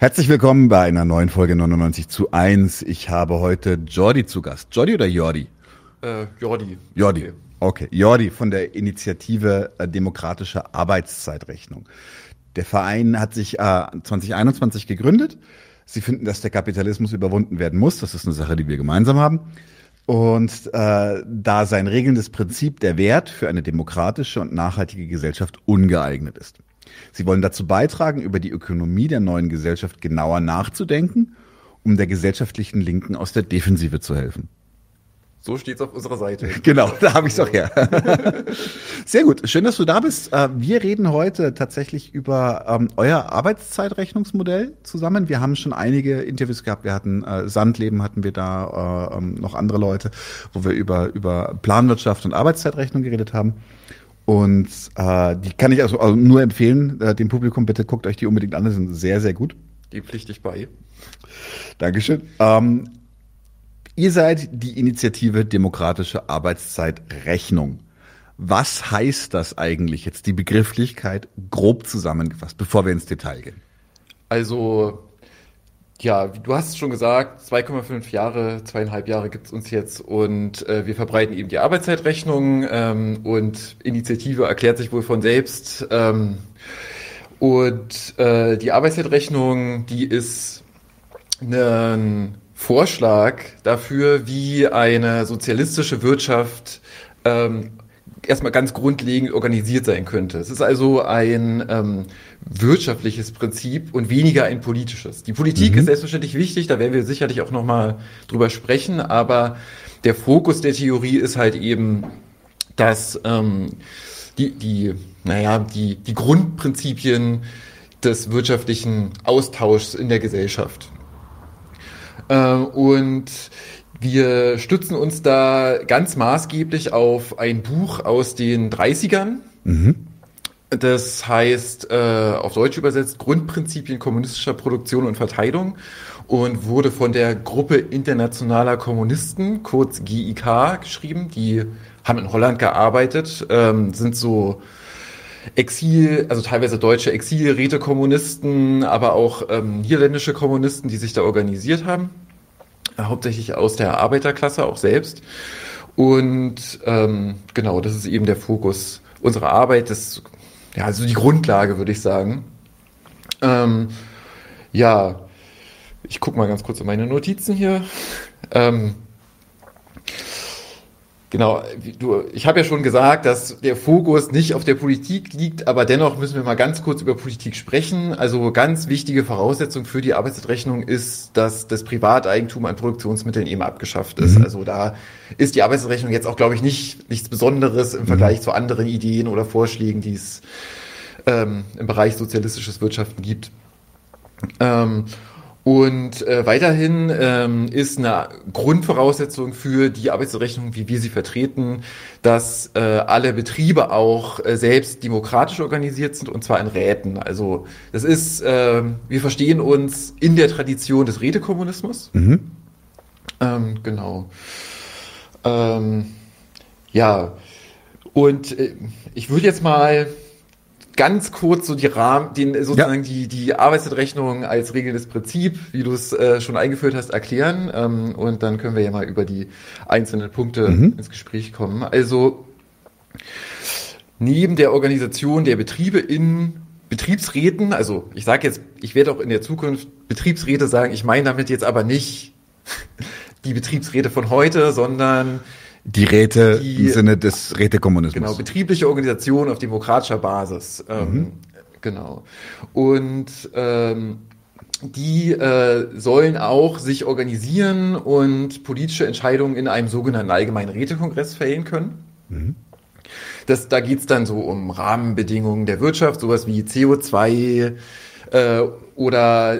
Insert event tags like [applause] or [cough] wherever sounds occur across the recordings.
Herzlich willkommen bei einer neuen Folge 99 zu 1. Ich habe heute Jordi zu Gast. Jordi oder Jordi? Äh, Jordi. Jordi. Okay. okay. Jordi von der Initiative äh, Demokratische Arbeitszeitrechnung. Der Verein hat sich äh, 2021 gegründet. Sie finden, dass der Kapitalismus überwunden werden muss. Das ist eine Sache, die wir gemeinsam haben. Und äh, da sein regelndes Prinzip der Wert für eine demokratische und nachhaltige Gesellschaft ungeeignet ist. Sie wollen dazu beitragen, über die Ökonomie der neuen Gesellschaft genauer nachzudenken, um der gesellschaftlichen Linken aus der Defensive zu helfen. So steht's auf unserer Seite. [laughs] Genau, da habe ich es auch her. [laughs] Sehr gut, schön, dass du da bist. Äh, wir reden heute tatsächlich über ähm, euer Arbeitszeitrechnungsmodell zusammen. Wir haben schon einige Interviews gehabt. Wir hatten äh, Sandleben, hatten wir da äh, ähm, noch andere Leute, wo wir über über Planwirtschaft und Arbeitszeitrechnung geredet haben. Und äh, die kann ich also, also nur empfehlen, äh, dem Publikum bitte guckt euch die unbedingt an, die sind sehr, sehr gut. Die pflichte ich bei. Dankeschön. Ähm, ihr seid die Initiative Demokratische Arbeitszeitrechnung. Was heißt das eigentlich jetzt, die Begrifflichkeit grob zusammengefasst, bevor wir ins Detail gehen? Also ja, du hast schon gesagt, 2,5 Jahre, zweieinhalb Jahre gibt's uns jetzt und äh, wir verbreiten eben die Arbeitszeitrechnung ähm, und Initiative erklärt sich wohl von selbst. Ähm, und äh, die Arbeitszeitrechnung, die ist ein Vorschlag dafür, wie eine sozialistische Wirtschaft ähm, erstmal ganz grundlegend organisiert sein könnte. Es ist also ein ähm, wirtschaftliches Prinzip und weniger ein politisches. Die Politik mhm. ist selbstverständlich wichtig, da werden wir sicherlich auch nochmal drüber sprechen, aber der Fokus der Theorie ist halt eben, dass ähm, die, die, naja, die, die Grundprinzipien des wirtschaftlichen Austauschs in der Gesellschaft. Ähm, und wir stützen uns da ganz maßgeblich auf ein Buch aus den 30ern. Mhm. Das heißt, äh, auf Deutsch übersetzt, Grundprinzipien kommunistischer Produktion und Verteilung und wurde von der Gruppe internationaler Kommunisten, kurz GIK, geschrieben. Die haben in Holland gearbeitet, ähm, sind so Exil, also teilweise deutsche Exilräte-Kommunisten, aber auch ähm, niederländische Kommunisten, die sich da organisiert haben hauptsächlich aus der Arbeiterklasse auch selbst. Und ähm, genau, das ist eben der Fokus unserer Arbeit, das ja also die Grundlage, würde ich sagen. Ähm, ja, ich gucke mal ganz kurz in meine Notizen hier. Ähm, Genau, du, ich habe ja schon gesagt, dass der Fokus nicht auf der Politik liegt, aber dennoch müssen wir mal ganz kurz über Politik sprechen. Also ganz wichtige Voraussetzung für die Arbeitsrechnung ist, dass das Privateigentum an Produktionsmitteln eben abgeschafft ist. Mhm. Also da ist die Arbeitsrechnung jetzt auch, glaube ich, nicht nichts Besonderes im Vergleich mhm. zu anderen Ideen oder Vorschlägen, die es ähm, im Bereich sozialistisches Wirtschaften gibt. Ähm, und äh, weiterhin ähm, ist eine Grundvoraussetzung für die Arbeitsrechnung, wie wir sie vertreten, dass äh, alle Betriebe auch äh, selbst demokratisch organisiert sind und zwar in Räten. Also das ist, äh, wir verstehen uns in der Tradition des Rätekommunismus. Mhm. Ähm, genau. Ähm, ja, und äh, ich würde jetzt mal ganz kurz so die Rahmen, den sozusagen ja. die die Arbeitszeitrechnung als regelndes Prinzip, wie du es äh, schon eingeführt hast, erklären ähm, und dann können wir ja mal über die einzelnen Punkte mhm. ins Gespräch kommen. Also neben der Organisation der Betriebe in Betriebsräten, also ich sage jetzt, ich werde auch in der Zukunft Betriebsräte sagen, ich meine damit jetzt aber nicht [laughs] die Betriebsräte von heute, sondern die Räte die, im Sinne des Rätekommunismus. Genau, betriebliche Organisation auf demokratischer Basis. Ähm, mhm. Genau. Und ähm, die äh, sollen auch sich organisieren und politische Entscheidungen in einem sogenannten allgemeinen Rätekongress fällen können. Mhm. Das, da geht's dann so um Rahmenbedingungen der Wirtschaft, sowas wie CO2 äh, oder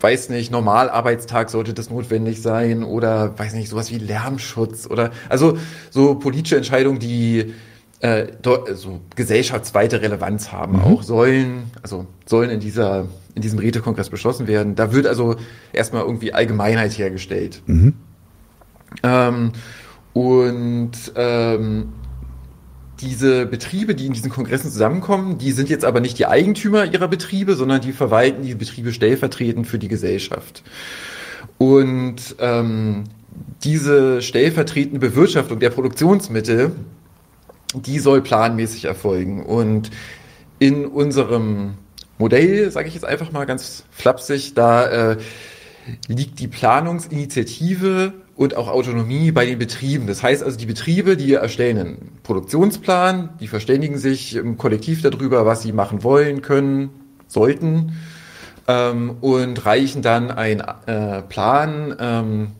weiß nicht, Normalarbeitstag sollte das notwendig sein oder weiß nicht, sowas wie Lärmschutz oder also so politische Entscheidungen, die äh, so gesellschaftsweite Relevanz haben, mhm. auch sollen, also sollen in dieser in diesem Rätekongress beschlossen werden. Da wird also erstmal irgendwie Allgemeinheit hergestellt. Mhm. Ähm, und ähm, diese Betriebe, die in diesen Kongressen zusammenkommen, die sind jetzt aber nicht die Eigentümer ihrer Betriebe, sondern die verwalten die Betriebe stellvertretend für die Gesellschaft. Und ähm, diese stellvertretende Bewirtschaftung der Produktionsmittel, die soll planmäßig erfolgen. Und in unserem Modell, sage ich jetzt einfach mal ganz flapsig, da äh, liegt die Planungsinitiative und auch Autonomie bei den Betrieben. Das heißt also, die Betriebe, die erstellen einen Produktionsplan, die verständigen sich im Kollektiv darüber, was sie machen wollen, können, sollten ähm, und reichen dann einen äh, Plan ähm,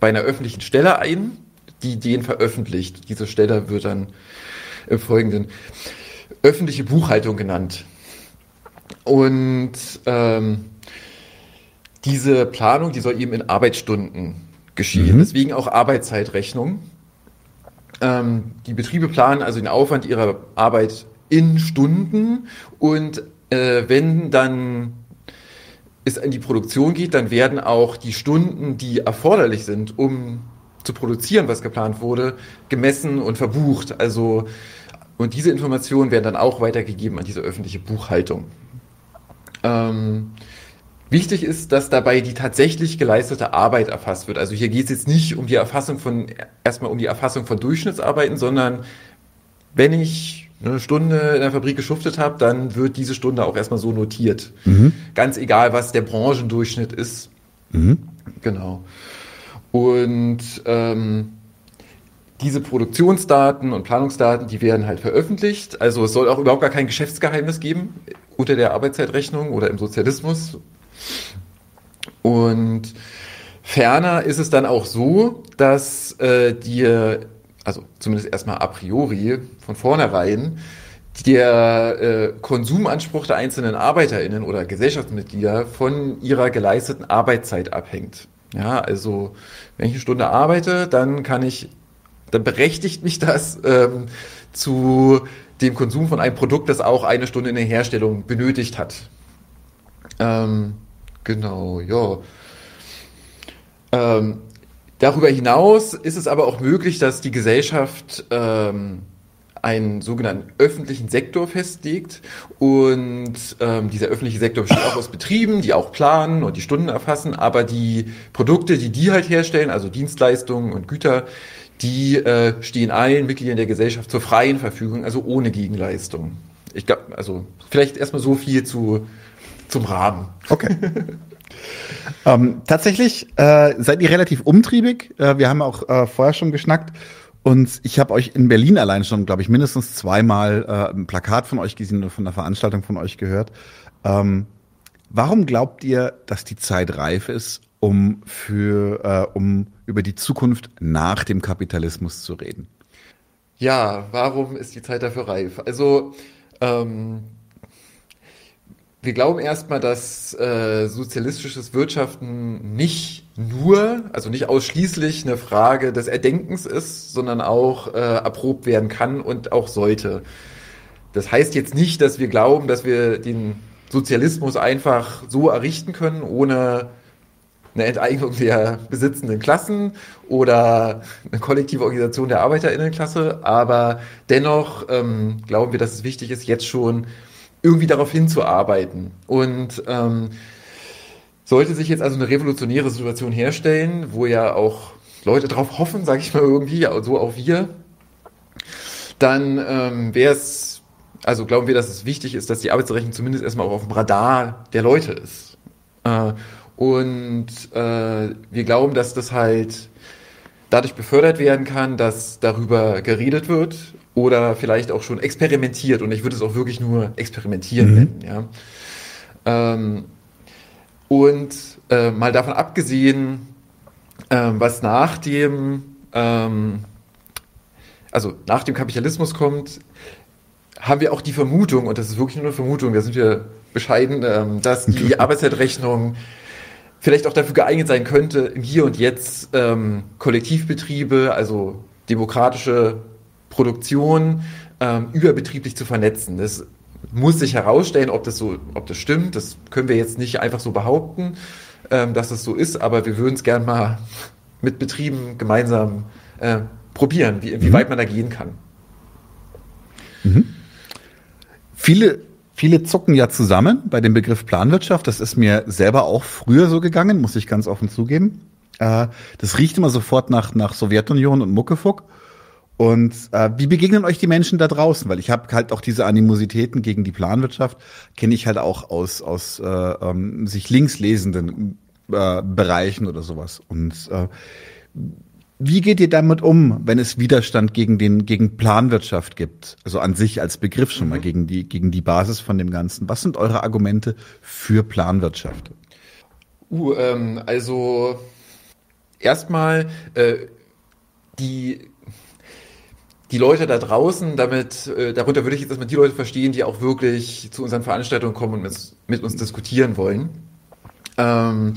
bei einer öffentlichen Stelle ein, die den veröffentlicht. Diese Stelle wird dann im Folgenden öffentliche Buchhaltung genannt. Und ähm, diese Planung, die soll eben in Arbeitsstunden geschehen. Mhm. Deswegen auch Arbeitszeitrechnung. Ähm, die Betriebe planen also den Aufwand ihrer Arbeit in Stunden und äh, wenn dann es in die Produktion geht, dann werden auch die Stunden, die erforderlich sind, um zu produzieren, was geplant wurde, gemessen und verbucht. Also und diese Informationen werden dann auch weitergegeben an diese öffentliche Buchhaltung. Ähm, wichtig ist, dass dabei die tatsächlich geleistete Arbeit erfasst wird. Also hier geht es jetzt nicht um die Erfassung von, erstmal um die Erfassung von Durchschnittsarbeiten, sondern wenn ich eine Stunde in der Fabrik geschuftet habe, dann wird diese Stunde auch erstmal so notiert. Mhm. Ganz egal, was der Branchendurchschnitt ist. Mhm. Genau. Und ähm, diese Produktionsdaten und Planungsdaten, die werden halt veröffentlicht. Also es soll auch überhaupt gar kein Geschäftsgeheimnis geben unter der Arbeitszeitrechnung oder im Sozialismus. Und ferner ist es dann auch so, dass äh, dir, also zumindest erstmal a priori von vornherein, der äh, Konsumanspruch der einzelnen ArbeiterInnen oder Gesellschaftsmitglieder von ihrer geleisteten Arbeitszeit abhängt. Ja, also wenn ich eine Stunde arbeite, dann kann ich, dann berechtigt mich das ähm, zu dem Konsum von einem Produkt, das auch eine Stunde in der Herstellung benötigt hat. Ähm, genau, ja. Ähm, darüber hinaus ist es aber auch möglich, dass die Gesellschaft ähm, einen sogenannten öffentlichen Sektor festlegt und ähm, dieser öffentliche Sektor besteht auch aus Betrieben, die auch planen und die Stunden erfassen, aber die Produkte, die die halt herstellen, also Dienstleistungen und Güter, die äh, stehen allen Mitgliedern der Gesellschaft zur freien Verfügung, also ohne Gegenleistung. Ich glaube, also vielleicht erstmal so viel zu, zum Rahmen. Okay. [laughs] ähm, tatsächlich äh, seid ihr relativ umtriebig. Äh, wir haben auch äh, vorher schon geschnackt. Und ich habe euch in Berlin allein schon, glaube ich, mindestens zweimal äh, ein Plakat von euch gesehen oder von einer Veranstaltung von euch gehört. Ähm, warum glaubt ihr, dass die Zeit reif ist, um für äh, um über die Zukunft nach dem Kapitalismus zu reden? Ja, warum ist die Zeit dafür reif? Also ähm, wir glauben erstmal, dass äh, sozialistisches Wirtschaften nicht nur, also nicht ausschließlich eine Frage des Erdenkens ist, sondern auch äh, erprobt werden kann und auch sollte. Das heißt jetzt nicht, dass wir glauben, dass wir den Sozialismus einfach so errichten können, ohne eine Enteignung der besitzenden Klassen oder eine kollektive Organisation der Arbeiterinnenklasse. Aber dennoch ähm, glauben wir, dass es wichtig ist, jetzt schon irgendwie darauf hinzuarbeiten. Und ähm, sollte sich jetzt also eine revolutionäre Situation herstellen, wo ja auch Leute drauf hoffen, sage ich mal irgendwie, so auch wir, dann ähm, wäre es, also glauben wir, dass es wichtig ist, dass die Arbeitsrechnung zumindest erstmal auch auf dem Radar der Leute ist. Äh, und äh, wir glauben, dass das halt dadurch befördert werden kann, dass darüber geredet wird oder vielleicht auch schon experimentiert und ich würde es auch wirklich nur experimentieren mhm. nennen. Ja. Ähm, und äh, mal davon abgesehen, äh, was nach dem, ähm, also nach dem Kapitalismus kommt, haben wir auch die Vermutung, und das ist wirklich nur eine Vermutung, da sind wir bescheiden, ähm, dass die Arbeitszeitrechnung vielleicht auch dafür geeignet sein könnte, im Hier und Jetzt ähm, Kollektivbetriebe, also demokratische Produktion ähm, überbetrieblich zu vernetzen. Das muss sich herausstellen, ob das so, ob das stimmt. Das können wir jetzt nicht einfach so behaupten, ähm, dass das so ist, aber wir würden es gern mal mit Betrieben gemeinsam äh, probieren, wie, wie mhm. weit man da gehen kann. Mhm. Viele, viele zucken ja zusammen bei dem Begriff Planwirtschaft. Das ist mir selber auch früher so gegangen, muss ich ganz offen zugeben. Äh, das riecht immer sofort nach, nach Sowjetunion und Muckefuck. Und äh, wie begegnen euch die Menschen da draußen? Weil ich habe halt auch diese Animositäten gegen die Planwirtschaft, kenne ich halt auch aus, aus äh, ähm, sich links lesenden äh, Bereichen oder sowas. Und äh, wie geht ihr damit um, wenn es Widerstand gegen den gegen Planwirtschaft gibt? Also an sich als Begriff schon mal mhm. gegen die gegen die Basis von dem Ganzen. Was sind eure Argumente für Planwirtschaft? Uh, ähm, also erstmal äh, die die Leute da draußen, damit, äh, darunter würde ich jetzt erstmal die Leute verstehen, die auch wirklich zu unseren Veranstaltungen kommen und mit, mit uns diskutieren wollen. Ähm,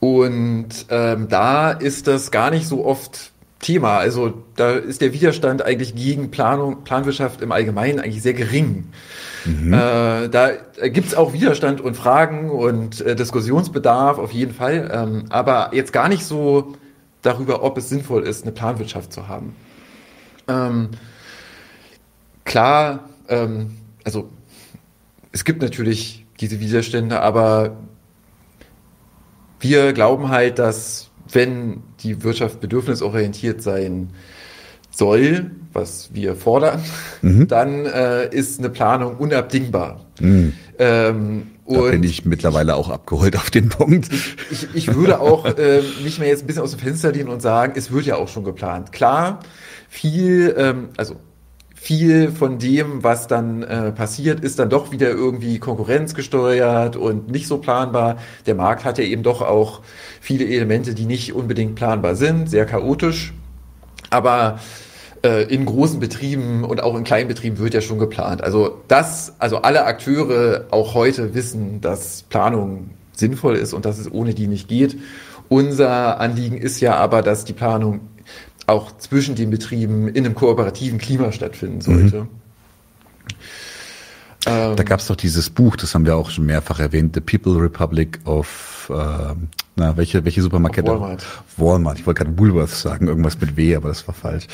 und ähm, da ist das gar nicht so oft Thema. Also da ist der Widerstand eigentlich gegen Planung, Planwirtschaft im Allgemeinen eigentlich sehr gering. Mhm. Äh, da gibt's auch Widerstand und Fragen und äh, Diskussionsbedarf auf jeden Fall, ähm, aber jetzt gar nicht so darüber, ob es sinnvoll ist, eine Planwirtschaft zu haben. Ähm, klar, ähm, also es gibt natürlich diese Widerstände, aber wir glauben halt, dass wenn die Wirtschaft bedürfnisorientiert sein soll, was wir fordern, mhm. dann äh, ist eine Planung unabdingbar. Mhm. Ähm, da bin ich mittlerweile auch abgeholt auf den Punkt. Ich, ich würde auch äh, mich mehr jetzt ein bisschen aus dem Fenster lehnen und sagen, es wird ja auch schon geplant. Klar, viel, ähm, also viel von dem, was dann äh, passiert, ist dann doch wieder irgendwie konkurrenzgesteuert und nicht so planbar. Der Markt hat ja eben doch auch viele Elemente, die nicht unbedingt planbar sind, sehr chaotisch. Aber äh, in großen Betrieben und auch in kleinen Betrieben wird ja schon geplant. Also das, also alle Akteure auch heute wissen, dass Planung sinnvoll ist und dass es ohne die nicht geht. Unser Anliegen ist ja aber, dass die Planung auch zwischen den Betrieben in einem kooperativen Klima stattfinden sollte. Mhm. Ähm, da gab es doch dieses Buch, das haben wir auch schon mehrfach erwähnt, The People Republic of, äh, na, welche, welche Supermarkete? Walmart. Walmart, ich wollte gerade Woolworth sagen, irgendwas mit W, aber das war falsch.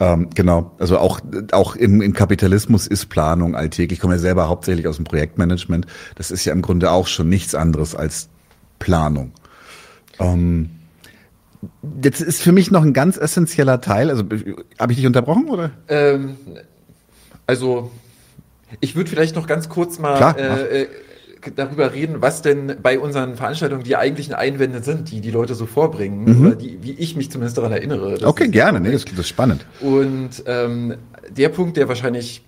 Ähm, genau, also auch, auch im, im Kapitalismus ist Planung alltäglich. Ich komme ja selber hauptsächlich aus dem Projektmanagement. Das ist ja im Grunde auch schon nichts anderes als Planung. Ähm, Jetzt ist für mich noch ein ganz essentieller Teil. Also habe ich dich unterbrochen oder? Ähm, also ich würde vielleicht noch ganz kurz mal Klar, äh, äh, darüber reden, was denn bei unseren Veranstaltungen die eigentlichen Einwände sind, die die Leute so vorbringen mhm. oder die, wie ich mich zumindest daran erinnere. Okay, gerne. Nee, das, das ist spannend. Und ähm, der Punkt, der wahrscheinlich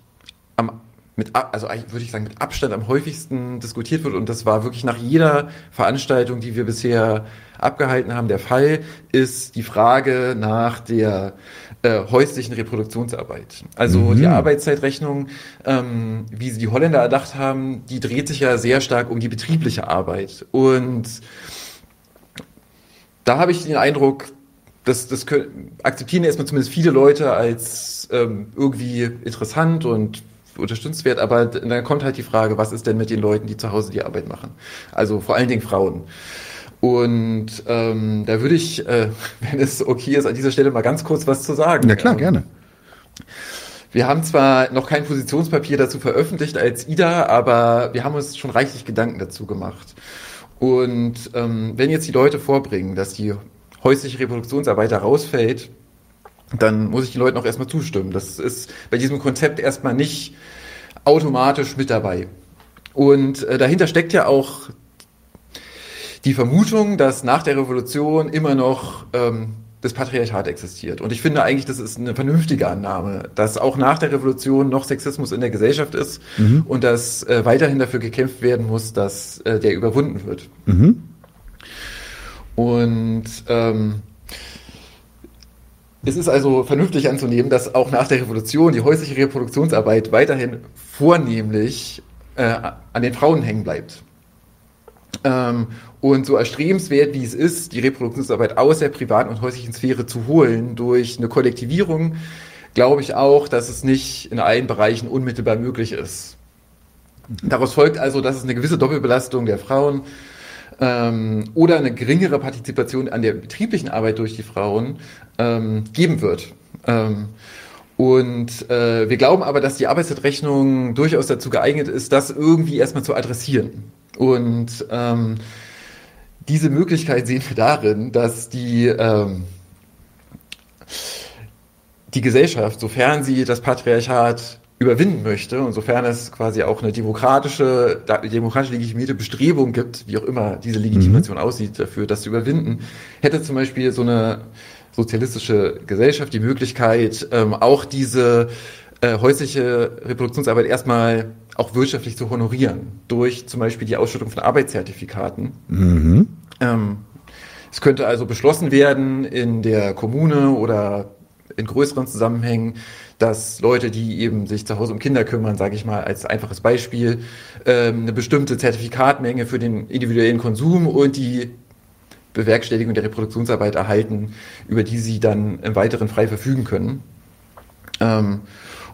mit, also würde ich sagen, mit Abstand am häufigsten diskutiert wird. Und das war wirklich nach jeder Veranstaltung, die wir bisher abgehalten haben, der Fall, ist die Frage nach der äh, häuslichen Reproduktionsarbeit. Also mhm. die Arbeitszeitrechnung, ähm, wie sie die Holländer erdacht haben, die dreht sich ja sehr stark um die betriebliche Arbeit. Und da habe ich den Eindruck, das, das können, akzeptieren erstmal zumindest viele Leute als ähm, irgendwie interessant und unterstützenswert, aber dann kommt halt die Frage, was ist denn mit den Leuten, die zu Hause die Arbeit machen? Also vor allen Dingen Frauen. Und ähm, da würde ich, äh, [laughs] wenn es okay ist, an dieser Stelle mal ganz kurz was zu sagen. Ja klar, ähm, gerne. Wir haben zwar noch kein Positionspapier dazu veröffentlicht als IDA, aber wir haben uns schon reichlich Gedanken dazu gemacht. Und ähm, wenn jetzt die Leute vorbringen, dass die häusliche Reproduktionsarbeit da rausfällt, dann muss ich den Leuten auch erstmal zustimmen. Das ist bei diesem Konzept erstmal nicht automatisch mit dabei. Und äh, dahinter steckt ja auch die Vermutung, dass nach der Revolution immer noch ähm, das Patriarchat existiert. Und ich finde eigentlich, das ist eine vernünftige Annahme, dass auch nach der Revolution noch Sexismus in der Gesellschaft ist mhm. und dass äh, weiterhin dafür gekämpft werden muss, dass äh, der überwunden wird. Mhm. Und ähm, es ist also vernünftig anzunehmen, dass auch nach der Revolution die häusliche Reproduktionsarbeit weiterhin vornehmlich äh, an den Frauen hängen bleibt. Ähm, und so erstrebenswert wie es ist, die Reproduktionsarbeit aus der privaten und häuslichen Sphäre zu holen durch eine Kollektivierung, glaube ich auch, dass es nicht in allen Bereichen unmittelbar möglich ist. Daraus folgt also, dass es eine gewisse Doppelbelastung der Frauen ähm, oder eine geringere Partizipation an der betrieblichen Arbeit durch die Frauen ähm, geben wird. Ähm, Und äh, wir glauben aber, dass die Arbeitszeitrechnung durchaus dazu geeignet ist, das irgendwie erstmal zu adressieren. Und ähm, diese Möglichkeit sehen wir darin, dass die, ähm, die Gesellschaft, sofern sie das Patriarchat überwinden möchte und sofern es quasi auch eine demokratische, demokratisch legitimierte Bestrebung gibt, wie auch immer diese Legitimation mhm. aussieht, dafür das zu überwinden, hätte zum Beispiel so eine sozialistische Gesellschaft die Möglichkeit, ähm, auch diese äh, häusliche Reproduktionsarbeit erstmal auch wirtschaftlich zu honorieren, durch zum Beispiel die Ausschüttung von Arbeitszertifikaten. Mhm. Ähm, es könnte also beschlossen werden in der Kommune oder in größeren Zusammenhängen, dass Leute, die eben sich zu Hause um Kinder kümmern, sage ich mal als einfaches Beispiel, ähm, eine bestimmte Zertifikatmenge für den individuellen Konsum und die Bewerkstelligung der Reproduktionsarbeit erhalten, über die sie dann im Weiteren frei verfügen können. Ähm,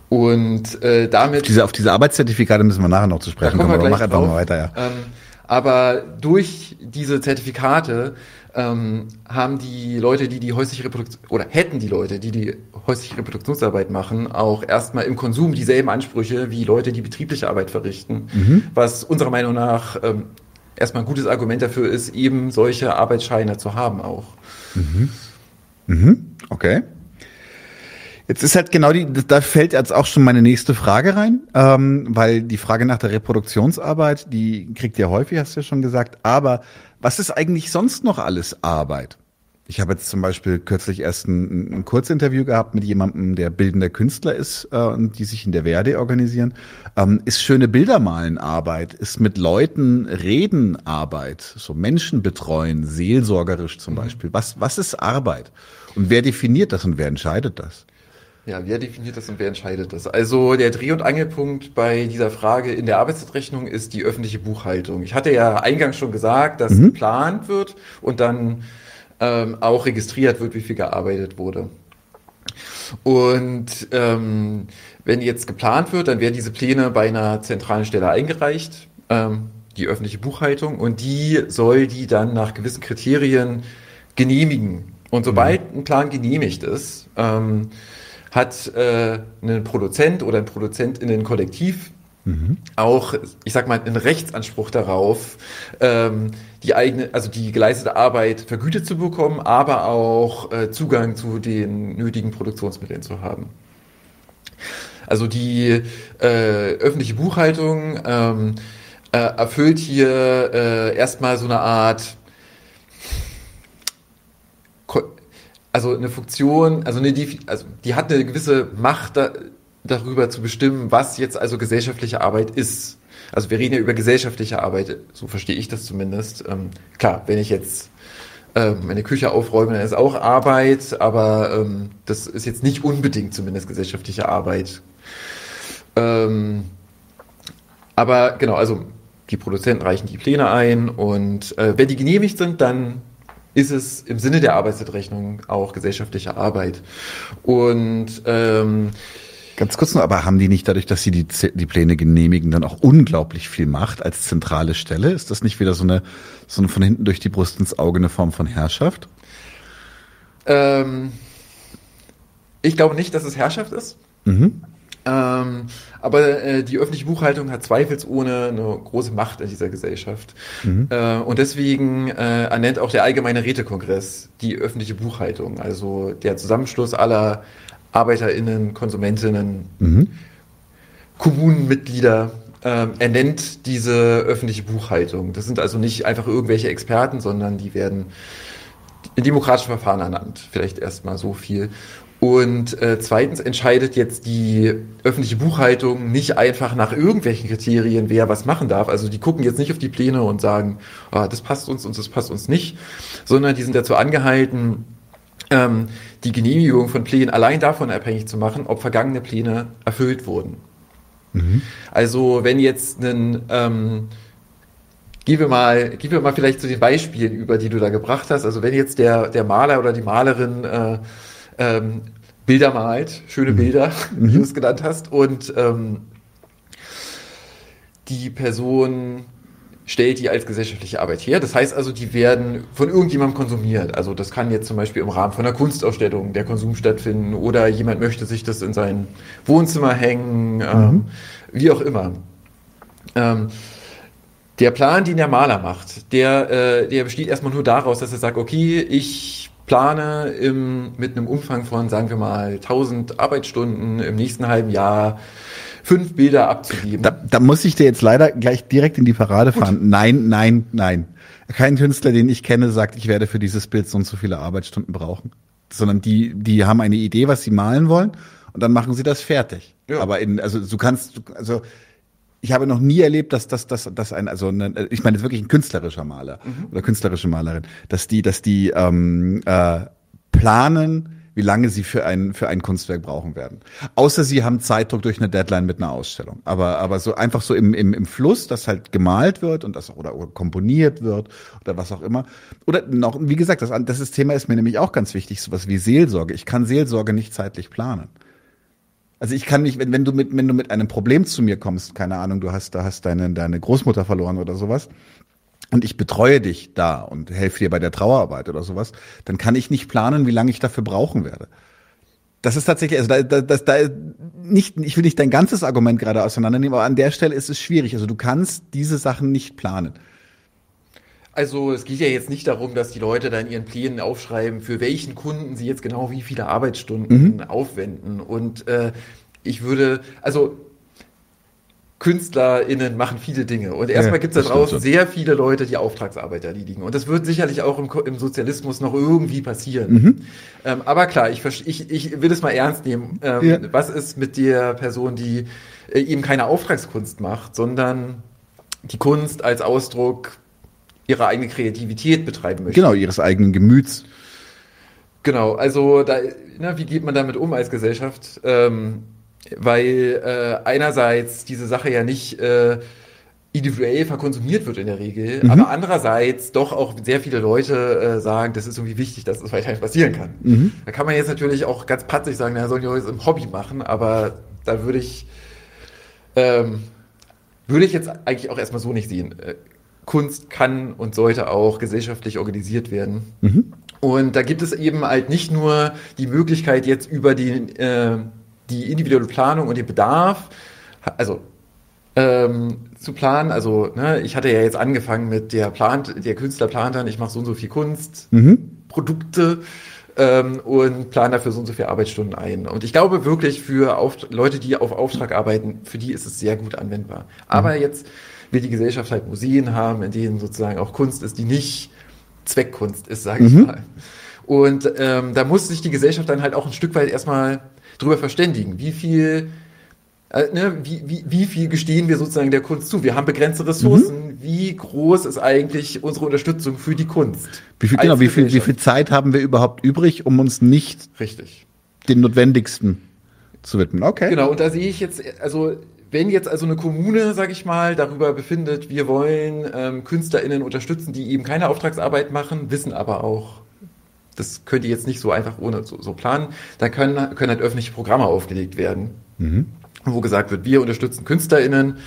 und äh, damit. Diese, auf diese Arbeitszertifikate müssen wir nachher noch zu sprechen kommen. Mach einfach mal weiter, ja. Ähm, aber durch diese Zertifikate ähm, haben die Leute, die die häusliche Reproduktion oder hätten die Leute, die die häusliche Reproduktionsarbeit machen, auch erstmal im Konsum dieselben Ansprüche wie Leute, die betriebliche Arbeit verrichten, mhm. was unserer Meinung nach ähm, erstmal ein gutes Argument dafür ist, eben solche Arbeitsscheine zu haben auch. Mhm. Mhm. Okay. Jetzt ist halt genau die, da fällt jetzt auch schon meine nächste Frage rein, ähm, weil die Frage nach der Reproduktionsarbeit, die kriegt ihr häufig, hast du ja schon gesagt, aber was ist eigentlich sonst noch alles Arbeit? Ich habe jetzt zum Beispiel kürzlich erst ein, ein Kurzinterview gehabt mit jemandem, der bildender Künstler ist äh, und die sich in der Werde organisieren. Ähm, ist schöne Bilder malen Arbeit? Ist mit Leuten reden Arbeit? So Menschen betreuen, seelsorgerisch zum mhm. Beispiel. Was, was ist Arbeit? Und wer definiert das und wer entscheidet das? Ja, wer definiert das und wer entscheidet das? Also der Dreh- und Angelpunkt bei dieser Frage in der Arbeitszeitrechnung ist die öffentliche Buchhaltung. Ich hatte ja eingangs schon gesagt, dass mhm. geplant wird und dann ähm, auch registriert wird, wie viel gearbeitet wurde. Und ähm, wenn jetzt geplant wird, dann werden diese Pläne bei einer zentralen Stelle eingereicht, ähm, die öffentliche Buchhaltung, und die soll die dann nach gewissen Kriterien genehmigen. Und sobald mhm. ein Plan genehmigt ist, ähm, hat äh, ein Produzent oder ein Produzent in den Kollektiv mhm. auch, ich sag mal, einen Rechtsanspruch darauf, ähm, die eigene, also die geleistete Arbeit vergütet zu bekommen, aber auch äh, Zugang zu den nötigen Produktionsmitteln zu haben. Also die äh, öffentliche Buchhaltung ähm, äh, erfüllt hier äh, erstmal so eine Art also eine Funktion, also eine, also die hat eine gewisse Macht da, darüber zu bestimmen, was jetzt also gesellschaftliche Arbeit ist. Also wir reden ja über gesellschaftliche Arbeit, so verstehe ich das zumindest. Ähm, klar, wenn ich jetzt ähm, meine Küche aufräume, dann ist auch Arbeit, aber ähm, das ist jetzt nicht unbedingt zumindest gesellschaftliche Arbeit. Ähm, aber genau, also die Produzenten reichen die Pläne ein und äh, wenn die genehmigt sind, dann ist es im Sinne der Arbeitszeitrechnung auch gesellschaftliche Arbeit. Und ähm, Ganz kurz noch, aber haben die nicht dadurch, dass sie die, die Pläne genehmigen, dann auch unglaublich viel Macht als zentrale Stelle? Ist das nicht wieder so eine, so eine von hinten durch die Brust ins Auge eine Form von Herrschaft? Ähm, ich glaube nicht, dass es Herrschaft ist. Mhm. Ähm, aber äh, die öffentliche Buchhaltung hat zweifelsohne eine große Macht in dieser Gesellschaft. Mhm. Äh, und deswegen äh, ernennt auch der Allgemeine Rätekongress die öffentliche Buchhaltung, also der Zusammenschluss aller ArbeiterInnen, Konsumentinnen, mhm. Kommunenmitglieder. Ähm, ernennt diese öffentliche Buchhaltung. Das sind also nicht einfach irgendwelche Experten, sondern die werden in demokratischen Verfahren ernannt. Vielleicht erstmal so viel. Und äh, zweitens entscheidet jetzt die öffentliche Buchhaltung nicht einfach nach irgendwelchen Kriterien, wer was machen darf. Also die gucken jetzt nicht auf die Pläne und sagen, ah, das passt uns und das passt uns nicht, sondern die sind dazu angehalten, ähm, die Genehmigung von Plänen allein davon abhängig zu machen, ob vergangene Pläne erfüllt wurden. Mhm. Also wenn jetzt ein ähm, Gehen wir mal, gehen wir mal vielleicht zu den Beispielen über, die du da gebracht hast. Also wenn jetzt der, der Maler oder die Malerin äh, ähm, Bilder malt, schöne mhm. Bilder, mhm. [laughs] wie du es genannt hast, und ähm, die Person stellt die als gesellschaftliche Arbeit her. Das heißt also, die werden von irgendjemandem konsumiert. Also das kann jetzt zum Beispiel im Rahmen von einer Kunstausstellung der Konsum stattfinden oder jemand möchte sich das in sein Wohnzimmer hängen, ähm, mhm. wie auch immer. Ähm, der Plan, den der Maler macht, der, äh, der besteht erstmal nur daraus, dass er sagt, okay, ich plane im, mit einem Umfang von, sagen wir mal, 1000 Arbeitsstunden im nächsten halben Jahr fünf Bilder abzugeben. Da, da muss ich dir jetzt leider gleich direkt in die Parade fahren. Gut. Nein, nein, nein. Kein Künstler, den ich kenne, sagt, ich werde für dieses Bild so und so viele Arbeitsstunden brauchen. Sondern die, die haben eine Idee, was sie malen wollen, und dann machen sie das fertig. Ja. Aber in, also du kannst, also ich habe noch nie erlebt, dass das, dass, dass ein, also eine, ich meine, wirklich ein künstlerischer Maler mhm. oder künstlerische Malerin, dass die, dass die ähm, äh, planen, wie lange sie für ein, für ein Kunstwerk brauchen werden. Außer sie haben Zeitdruck durch eine Deadline mit einer Ausstellung. Aber, aber so einfach so im, im, im Fluss, dass halt gemalt wird und das oder, oder komponiert wird oder was auch immer. Oder noch, wie gesagt, das, das Thema ist mir nämlich auch ganz wichtig, sowas wie Seelsorge. Ich kann Seelsorge nicht zeitlich planen. Also ich kann nicht, wenn, wenn du mit, wenn du mit einem Problem zu mir kommst, keine Ahnung, du hast, da hast deine, deine Großmutter verloren oder sowas, und ich betreue dich da und helfe dir bei der Trauerarbeit oder sowas, dann kann ich nicht planen, wie lange ich dafür brauchen werde. Das ist tatsächlich, also da, da, da, nicht, ich will nicht dein ganzes Argument gerade auseinandernehmen, aber an der Stelle ist es schwierig. Also du kannst diese Sachen nicht planen. Also es geht ja jetzt nicht darum, dass die Leute dann ihren Plänen aufschreiben, für welchen Kunden sie jetzt genau wie viele Arbeitsstunden mhm. aufwenden. Und äh, ich würde, also KünstlerInnen machen viele Dinge. Und erstmal ja, gibt es da draußen so. sehr viele Leute, die Auftragsarbeit erledigen. Und das wird sicherlich auch im, im Sozialismus noch irgendwie passieren. Mhm. Ähm, aber klar, ich, ich, ich will es mal ernst nehmen. Ähm, ja. Was ist mit der Person, die äh, eben keine Auftragskunst macht, sondern die Kunst als Ausdruck ihrer eigenen Kreativität betreiben möchte? Genau, ihres eigenen Gemüts. Genau, also da, na, wie geht man damit um als Gesellschaft? Ähm, weil äh, einerseits diese Sache ja nicht äh, individuell verkonsumiert wird in der Regel, mhm. aber andererseits doch auch sehr viele Leute äh, sagen, das ist irgendwie wichtig, dass es weiterhin passieren kann. Mhm. Da kann man jetzt natürlich auch ganz patzig sagen, na, sollen die Leute im Hobby machen, aber da würde ich ähm, würde ich jetzt eigentlich auch erstmal so nicht sehen. Äh, Kunst kann und sollte auch gesellschaftlich organisiert werden. Mhm. Und da gibt es eben halt nicht nur die Möglichkeit, jetzt über den äh, die individuelle Planung und den Bedarf, also ähm, zu planen. Also ne, ich hatte ja jetzt angefangen mit der plant, der Künstler plant dann, ich mache so und so viel Kunst, mhm. Produkte ähm, und plane dafür so und so viele Arbeitsstunden ein. Und ich glaube wirklich für auf, Leute, die auf Auftrag arbeiten, für die ist es sehr gut anwendbar. Aber mhm. jetzt will die Gesellschaft halt Museen haben, in denen sozusagen auch Kunst ist, die nicht Zweckkunst ist, sage ich mhm. mal. Und ähm, da muss sich die Gesellschaft dann halt auch ein Stück weit erstmal drüber verständigen. Wie viel, äh, ne, wie, wie, wie viel gestehen wir sozusagen der Kunst zu? Wir haben begrenzte Ressourcen. Mhm. Wie groß ist eigentlich unsere Unterstützung für die Kunst? Wie viel, genau, wie viel, wie viel Zeit haben wir überhaupt übrig, um uns nicht Richtig. den notwendigsten zu widmen? Okay. Genau, und da sehe ich jetzt, also wenn jetzt also eine Kommune, sage ich mal, darüber befindet, wir wollen ähm, KünstlerInnen unterstützen, die eben keine Auftragsarbeit machen, wissen aber auch, das könnt ihr jetzt nicht so einfach ohne so, so planen. Da können, können halt öffentliche Programme aufgelegt werden, mhm. wo gesagt wird, wir unterstützen KünstlerInnen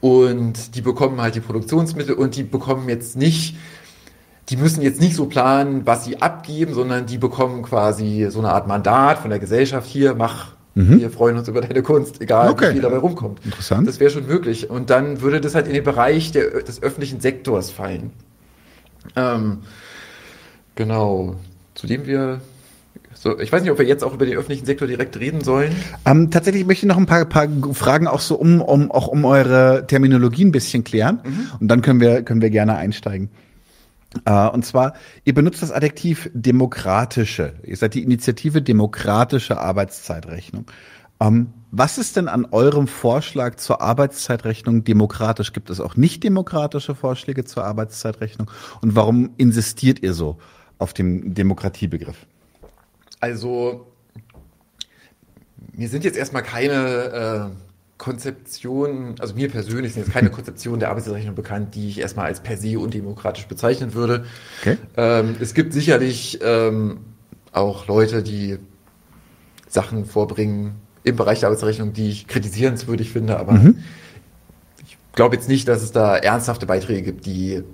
und die bekommen halt die Produktionsmittel und die bekommen jetzt nicht, die müssen jetzt nicht so planen, was sie abgeben, sondern die bekommen quasi so eine Art Mandat von der Gesellschaft hier, mach, mhm. wir freuen uns über deine Kunst, egal okay. wie viel dabei rumkommt. Interessant. Das wäre schon möglich. Und dann würde das halt in den Bereich der, des öffentlichen Sektors fallen. Ähm, genau zu dem wir so, ich weiß nicht, ob wir jetzt auch über den öffentlichen Sektor direkt reden sollen. Ähm, tatsächlich möchte ich noch ein paar, paar Fragen auch so um, um auch um eure Terminologie ein bisschen klären mhm. und dann können wir können wir gerne einsteigen. Äh, und zwar, ihr benutzt das Adjektiv demokratische. Ihr seid die Initiative demokratische Arbeitszeitrechnung. Ähm, was ist denn an eurem Vorschlag zur Arbeitszeitrechnung demokratisch? Gibt es auch nicht demokratische Vorschläge zur Arbeitszeitrechnung? Und warum insistiert ihr so auf dem Demokratiebegriff? Also, mir sind jetzt erstmal keine äh, Konzeptionen, also mir persönlich sind jetzt keine Konzeptionen der Arbeitsrechnung bekannt, die ich erstmal als per se undemokratisch bezeichnen würde. Okay. Ähm, es gibt sicherlich ähm, auch Leute, die Sachen vorbringen im Bereich der Arbeitsrechnung, die ich kritisierenswürdig finde, aber mhm glaube jetzt nicht, dass es da ernsthafte Beiträge gibt, die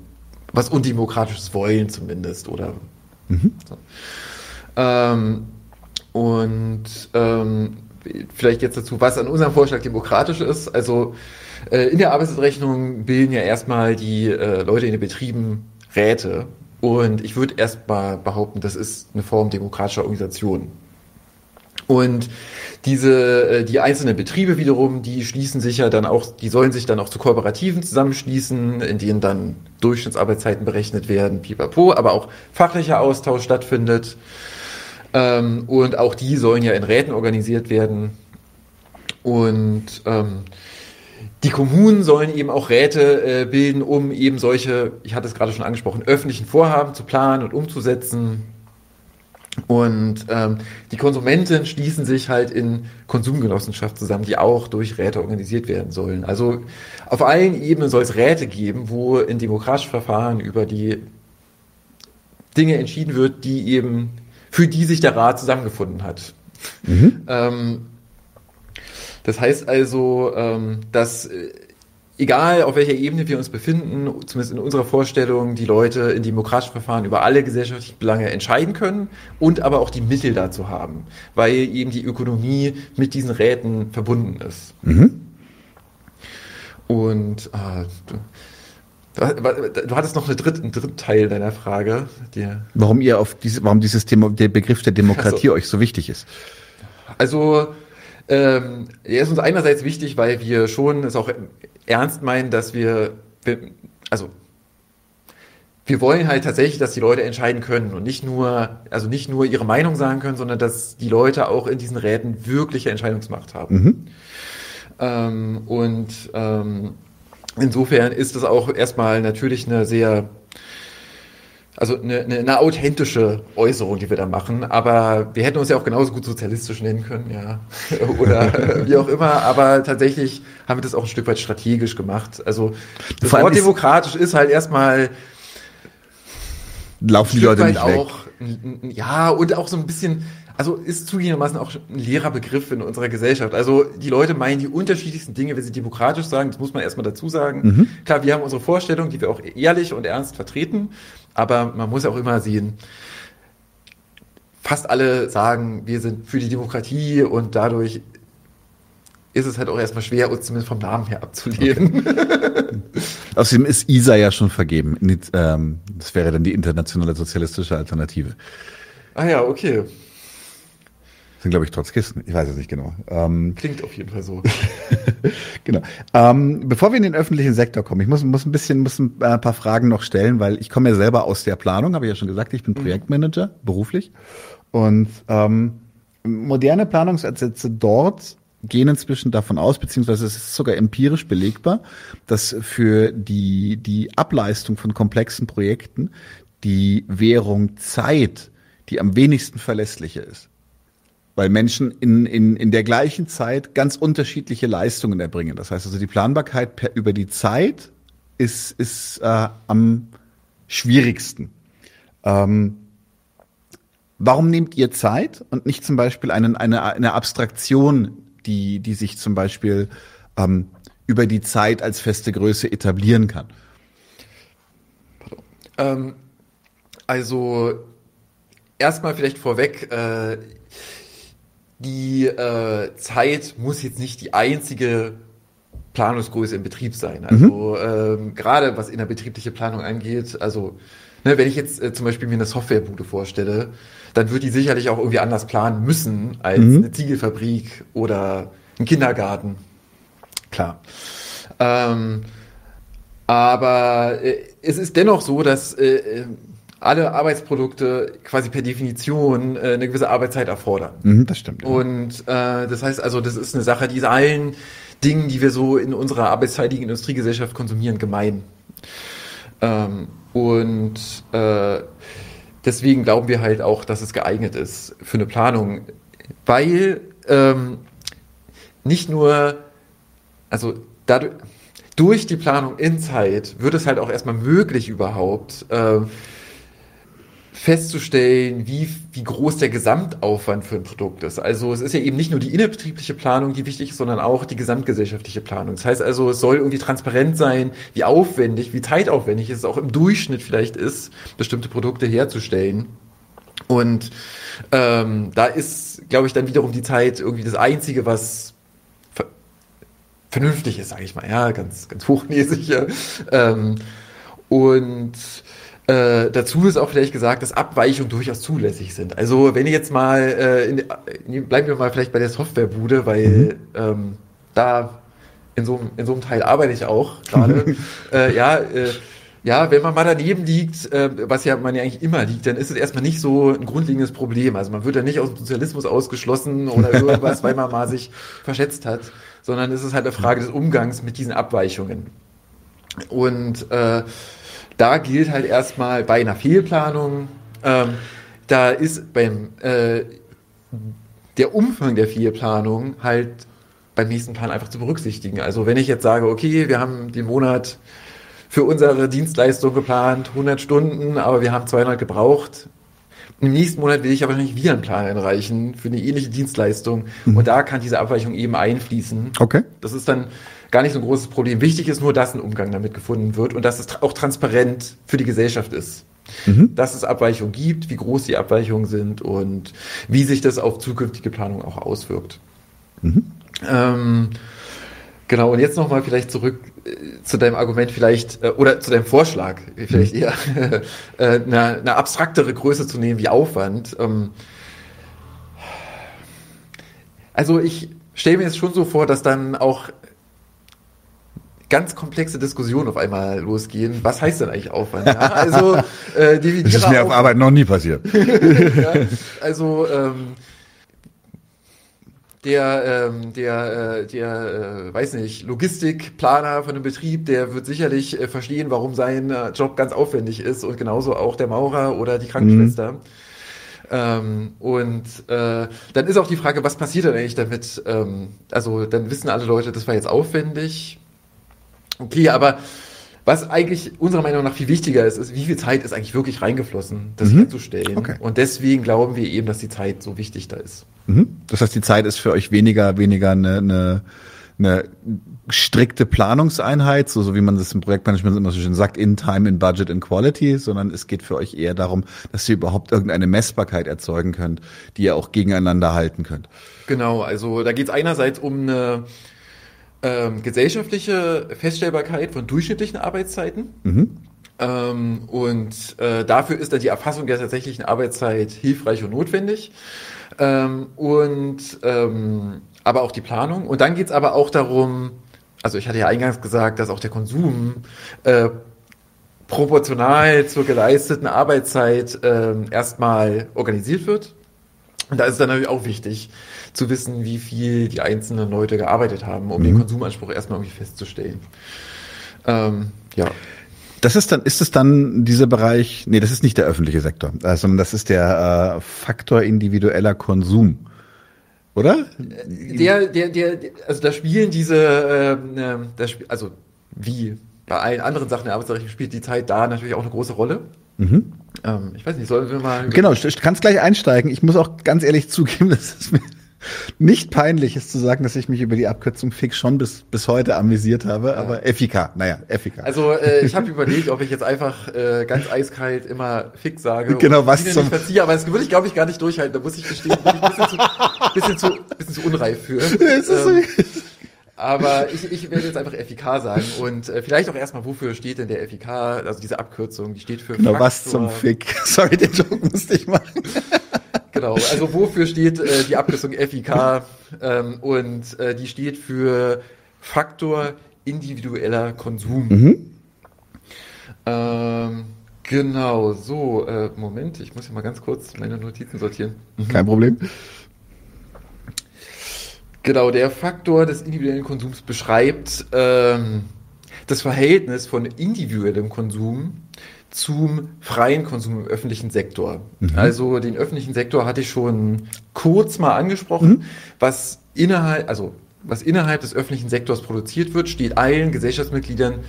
was Undemokratisches wollen zumindest oder so. ähm, und ähm, vielleicht jetzt dazu, was an unserem Vorschlag demokratisch ist. Also äh, in der Arbeitsrechnung bilden ja erstmal die äh, Leute in den Betrieben Räte. Und ich würde erstmal behaupten, das ist eine Form demokratischer Organisation. Und diese, äh, die einzelnen Betriebe wiederum, die schließen sich ja dann auch, die sollen sich dann auch zu Kooperativen zusammenschließen, in denen dann Durchschnittsarbeitszeiten berechnet werden, pipapo, aber auch fachlicher Austausch stattfindet. Ähm, und auch die sollen ja in Räten organisiert werden. Und ähm, die Kommunen sollen eben auch Räte äh, bilden, um eben solche, ich hatte es gerade schon angesprochen, öffentlichen Vorhaben zu planen und umzusetzen. Und ähm, die Konsumenten schließen sich halt in Konsumgenossenschaften zusammen, die auch durch Räte organisiert werden sollen. Also auf allen Ebenen soll es Räte geben, wo in demokratischen Verfahren über die Dinge entschieden wird, die eben für die sich der Rat zusammengefunden hat. Mhm. Ähm, das heißt also, ähm, dass äh, egal auf welcher Ebene wir uns befinden, zumindest in unserer Vorstellung, die Leute in demokratischen Verfahren über alle gesellschaftlichen Belange entscheiden können und aber auch die Mittel dazu haben, weil eben die Ökonomie mit diesen Räten verbunden ist. Mhm. Und äh, Du hattest noch eine dritte, einen dritten Teil deiner Frage. Die warum ihr auf diese, warum dieses Demo, der Begriff der Demokratie also, euch so wichtig ist? Also ähm, er ist uns einerseits wichtig, weil wir schon es auch ernst meinen, dass wir, also wir wollen halt tatsächlich, dass die Leute entscheiden können und nicht nur, also nicht nur ihre Meinung sagen können, sondern dass die Leute auch in diesen Räten wirkliche Entscheidungsmacht haben. Mhm. Ähm, und ähm, insofern ist es auch erstmal natürlich eine sehr, also eine, eine, eine, authentische Äußerung, die wir da machen. Aber wir hätten uns ja auch genauso gut sozialistisch nennen können, ja. [laughs] Oder [laughs] wie auch immer. Aber tatsächlich haben wir das auch ein Stück weit strategisch gemacht. Also das Wort demokratisch ist halt erstmal laufen die Leute nicht auch, weg. Ja, und auch so ein bisschen also ist zugegebenermaßen auch ein leerer Begriff in unserer Gesellschaft. Also die Leute meinen die unterschiedlichsten Dinge, wenn sie demokratisch sagen, das muss man erstmal dazu sagen. Mhm. Klar, wir haben unsere Vorstellung, die wir auch ehrlich und ernst vertreten, aber man muss auch immer sehen, fast alle sagen, wir sind für die Demokratie und dadurch ist es halt auch erstmal schwer, uns zumindest vom Namen her abzulehnen. Okay. [laughs] Außerdem ist ISA ja schon vergeben. Ähm, das wäre dann die internationale sozialistische Alternative. Ah ja, okay sind, glaube ich, Trotzkisten. Ich weiß es nicht genau. Ähm, Klingt auf jeden Fall so. [laughs] genau. Ähm, bevor wir in den öffentlichen Sektor kommen, ich muss, muss ein bisschen, muss ein äh, paar Fragen noch stellen, weil ich komme ja selber aus der Planung, habe ich ja schon gesagt, ich bin mhm. Projektmanager, beruflich. Und ähm, moderne Planungsansätze dort gehen inzwischen davon aus, beziehungsweise es ist sogar empirisch belegbar, dass für die, die Ableistung von komplexen Projekten die Währung Zeit die am wenigsten verlässliche ist weil Menschen in, in, in der gleichen Zeit ganz unterschiedliche Leistungen erbringen. Das heißt also, die Planbarkeit per, über die Zeit ist, ist äh, am schwierigsten. Ähm, warum nehmt ihr Zeit und nicht zum Beispiel einen, eine, eine Abstraktion, die, die sich zum Beispiel ähm, über die Zeit als feste Größe etablieren kann? Ähm, also erstmal vielleicht vorweg, äh, die äh, Zeit muss jetzt nicht die einzige Planungsgröße im Betrieb sein. Also mhm. ähm, gerade was innerbetriebliche Planung angeht, also ne, wenn ich jetzt äh, zum Beispiel mir eine Softwarebude vorstelle, dann wird die sicherlich auch irgendwie anders planen müssen als mhm. eine Ziegelfabrik oder ein Kindergarten. Klar. Ähm, aber äh, es ist dennoch so, dass äh, äh alle Arbeitsprodukte quasi per Definition äh, eine gewisse Arbeitszeit erfordern. Mhm, das stimmt. Ja. Und äh, das heißt also, das ist eine Sache, die ist allen Dingen, die wir so in unserer arbeitszeitigen Industriegesellschaft konsumieren, gemein. Ähm, und äh, deswegen glauben wir halt auch, dass es geeignet ist für eine Planung, weil ähm, nicht nur, also dadurch, durch die Planung in Zeit wird es halt auch erstmal möglich überhaupt, äh, festzustellen, wie, wie groß der Gesamtaufwand für ein Produkt ist. Also es ist ja eben nicht nur die innerbetriebliche Planung, die wichtig ist, sondern auch die gesamtgesellschaftliche Planung. Das heißt also, es soll irgendwie transparent sein, wie aufwendig, wie zeitaufwendig es auch im Durchschnitt vielleicht ist, bestimmte Produkte herzustellen. Und ähm, da ist, glaube ich, dann wiederum die Zeit irgendwie das Einzige, was ver vernünftig ist, sage ich mal, ja, ganz, ganz hochnäsig. Ja. Ähm, und äh, dazu ist auch vielleicht gesagt, dass Abweichungen durchaus zulässig sind. Also wenn ich jetzt mal, äh, in, in, bleiben wir mal vielleicht bei der Softwarebude, weil mhm. ähm, da in so, in so einem Teil arbeite ich auch gerade. [laughs] äh, ja, äh, ja, wenn man mal daneben liegt, äh, was ja man ja eigentlich immer liegt, dann ist es erstmal nicht so ein grundlegendes Problem. Also man wird ja nicht aus dem Sozialismus ausgeschlossen oder [laughs] irgendwas, weil man mal sich verschätzt hat, sondern es ist halt eine Frage des Umgangs mit diesen Abweichungen. Und äh, da gilt halt erstmal bei einer Fehlplanung, ähm, da ist beim äh, der Umfang der Fehlplanung halt beim nächsten Plan einfach zu berücksichtigen. Also wenn ich jetzt sage, okay, wir haben den Monat für unsere Dienstleistung geplant, 100 Stunden, aber wir haben 200 gebraucht. Im nächsten Monat will ich aber nicht wieder einen Plan einreichen für eine ähnliche Dienstleistung. Mhm. Und da kann diese Abweichung eben einfließen. Okay. Das ist dann gar nicht so ein großes Problem. Wichtig ist nur, dass ein Umgang damit gefunden wird und dass es auch transparent für die Gesellschaft ist. Mhm. Dass es Abweichungen gibt, wie groß die Abweichungen sind und wie sich das auf zukünftige Planung auch auswirkt. Mhm. Ähm, genau, und jetzt nochmal vielleicht zurück äh, zu deinem Argument vielleicht, äh, oder zu deinem Vorschlag, vielleicht mhm. eher, [laughs] äh, eine, eine, abstraktere Größe zu nehmen wie Aufwand. Ähm, also ich stelle mir jetzt schon so vor, dass dann auch ganz komplexe Diskussionen auf einmal losgehen. Was heißt denn eigentlich Aufwand? Ja, also [laughs] äh, Das ist mir Aufwand. auf Arbeit noch nie passiert. [laughs] ja, also ähm, der, ähm, der, äh, der, äh, weiß nicht, Logistikplaner von einem Betrieb, der wird sicherlich äh, verstehen, warum sein äh, Job ganz aufwendig ist und genauso auch der Maurer oder die Krankenschwester. Mhm. Ähm, und äh, dann ist auch die Frage, was passiert denn eigentlich damit? Ähm, also dann wissen alle Leute, das war jetzt aufwendig. Okay, aber was eigentlich unserer Meinung nach viel wichtiger ist, ist, wie viel Zeit ist eigentlich wirklich reingeflossen, das mhm. herzustellen. Okay. Und deswegen glauben wir eben, dass die Zeit so wichtig da ist. Mhm. Das heißt, die Zeit ist für euch weniger, weniger eine, eine, eine strikte Planungseinheit, so, so wie man das im Projektmanagement immer so schön sagt, in Time, in Budget, in Quality, sondern es geht für euch eher darum, dass ihr überhaupt irgendeine Messbarkeit erzeugen könnt, die ihr auch gegeneinander halten könnt. Genau, also da geht es einerseits um eine ähm, gesellschaftliche Feststellbarkeit von durchschnittlichen Arbeitszeiten. Mhm. Ähm, und äh, dafür ist dann die Erfassung der tatsächlichen Arbeitszeit hilfreich und notwendig. Ähm, und ähm, aber auch die Planung. Und dann geht es aber auch darum, also ich hatte ja eingangs gesagt, dass auch der Konsum äh, proportional zur geleisteten Arbeitszeit äh, erstmal organisiert wird. Und da ist es dann natürlich auch wichtig, zu wissen, wie viel die einzelnen Leute gearbeitet haben, um mhm. den Konsumanspruch erstmal irgendwie festzustellen. Ähm, ja. Das ist dann, ist es dann dieser Bereich, nee, das ist nicht der öffentliche Sektor, äh, sondern das ist der äh, Faktor individueller Konsum. Oder? Der, der, der, also da spielen diese, ähm, äh, das, also wie bei allen anderen Sachen der Arbeitsrecht spielt die Zeit da natürlich auch eine große Rolle. Mhm. Ähm, ich weiß nicht, sollen wir mal. Genau, du kannst gleich einsteigen. Ich muss auch ganz ehrlich zugeben, [laughs] das ist mir nicht peinlich ist zu sagen, dass ich mich über die Abkürzung FIC schon bis, bis heute amüsiert habe, ja. aber FIK, naja, FIK. Also äh, ich habe überlegt, ob ich jetzt einfach äh, ganz eiskalt immer FIC sage. Genau, was zum... Verziehe, aber das würde ich, glaube ich, gar nicht durchhalten. Da muss ich gestehen, bin ich ein bisschen zu, bisschen zu, bisschen zu unreif für. [laughs] ähm, aber ich, ich werde jetzt einfach FIK sagen und äh, vielleicht auch erstmal, wofür steht denn der FIK, also diese Abkürzung, die steht für Genau, Faktor. was zum Fick. [laughs] Sorry, den Joke musste ich machen. [laughs] Genau, also wofür steht äh, die Abkürzung FIK? Ähm, und äh, die steht für Faktor individueller Konsum. Mhm. Ähm, genau, so, äh, Moment, ich muss ja mal ganz kurz meine Notizen sortieren. Mhm. Kein Problem. Genau, der Faktor des individuellen Konsums beschreibt ähm, das Verhältnis von individuellem Konsum zum freien Konsum im öffentlichen Sektor. Mhm. Also den öffentlichen Sektor hatte ich schon kurz mal angesprochen. Mhm. Was innerhalb, also was innerhalb des öffentlichen Sektors produziert wird, steht allen Gesellschaftsmitgliedern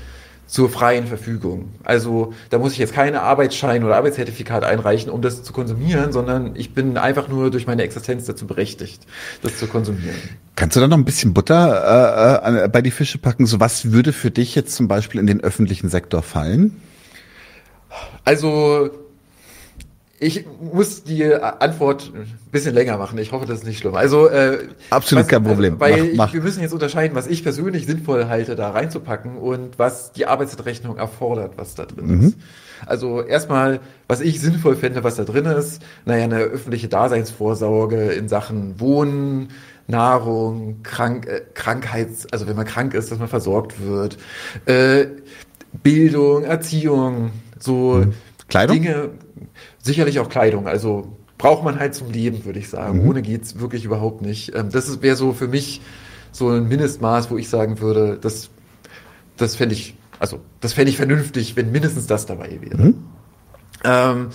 zur freien Verfügung. Also da muss ich jetzt keine Arbeitsschein oder Arbeitszertifikat einreichen, um das zu konsumieren, sondern ich bin einfach nur durch meine Existenz dazu berechtigt, das zu konsumieren. Kannst du da noch ein bisschen Butter äh, äh bei die Fische packen? So was würde für dich jetzt zum Beispiel in den öffentlichen Sektor fallen? Also ich muss die Antwort ein bisschen länger machen. Ich hoffe, das ist nicht schlimm. Also äh, absolut was, kein Problem. Also, weil mach, mach. wir müssen jetzt unterscheiden, was ich persönlich sinnvoll halte, da reinzupacken und was die Arbeitsrechnung erfordert, was da drin mhm. ist. Also erstmal, was ich sinnvoll fände, was da drin ist, naja, eine öffentliche Daseinsvorsorge in Sachen Wohnen, Nahrung, Krank, äh, Krankheits, also wenn man krank ist, dass man versorgt wird, äh, Bildung, Erziehung, so mhm. Kleidung? Dinge, sicherlich auch Kleidung, also braucht man halt zum Leben, würde ich sagen. Mhm. Ohne geht's wirklich überhaupt nicht. Ähm, das wäre so für mich so ein Mindestmaß, wo ich sagen würde, das, das fände ich, also das fände ich vernünftig, wenn mindestens das dabei wäre. Mhm. Ähm,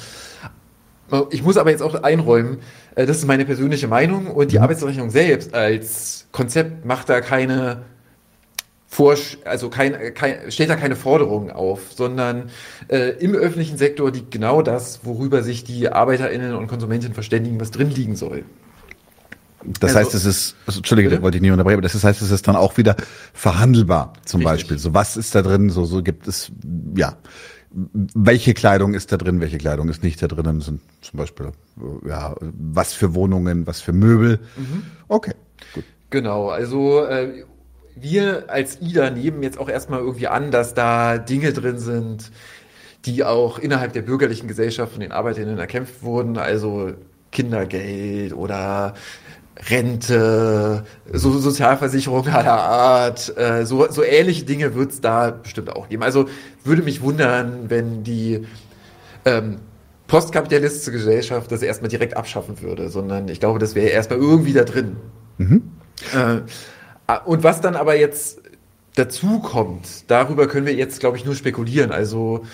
ich muss aber jetzt auch einräumen, äh, das ist meine persönliche Meinung und die mhm. Arbeitsrechnung selbst als Konzept macht da keine vor, also kein, kein, stellt da keine Forderungen auf, sondern äh, im öffentlichen Sektor liegt genau das, worüber sich die ArbeiterInnen und Konsumentinnen verständigen, was drin liegen soll. Das also, heißt, es ist, also, Entschuldige, bitte? wollte ich nicht unterbrechen, aber das heißt, es ist dann auch wieder verhandelbar, zum Richtig. Beispiel. So, was ist da drin? So, so gibt es, ja, welche Kleidung ist da drin, welche Kleidung ist nicht da drin, sind zum Beispiel, ja, was für Wohnungen, was für Möbel. Mhm. Okay, gut. Genau, also äh, wir als IDA nehmen jetzt auch erstmal irgendwie an, dass da Dinge drin sind, die auch innerhalb der bürgerlichen Gesellschaft von den Arbeiterinnen erkämpft wurden, also Kindergeld oder Rente, so Sozialversicherung aller Art, äh, so, so ähnliche Dinge wird es da bestimmt auch geben. Also würde mich wundern, wenn die ähm, postkapitalistische Gesellschaft das erstmal direkt abschaffen würde, sondern ich glaube, das wäre erstmal irgendwie da drin. Mhm. Äh, und was dann aber jetzt dazu kommt, darüber können wir jetzt, glaube ich, nur spekulieren. Also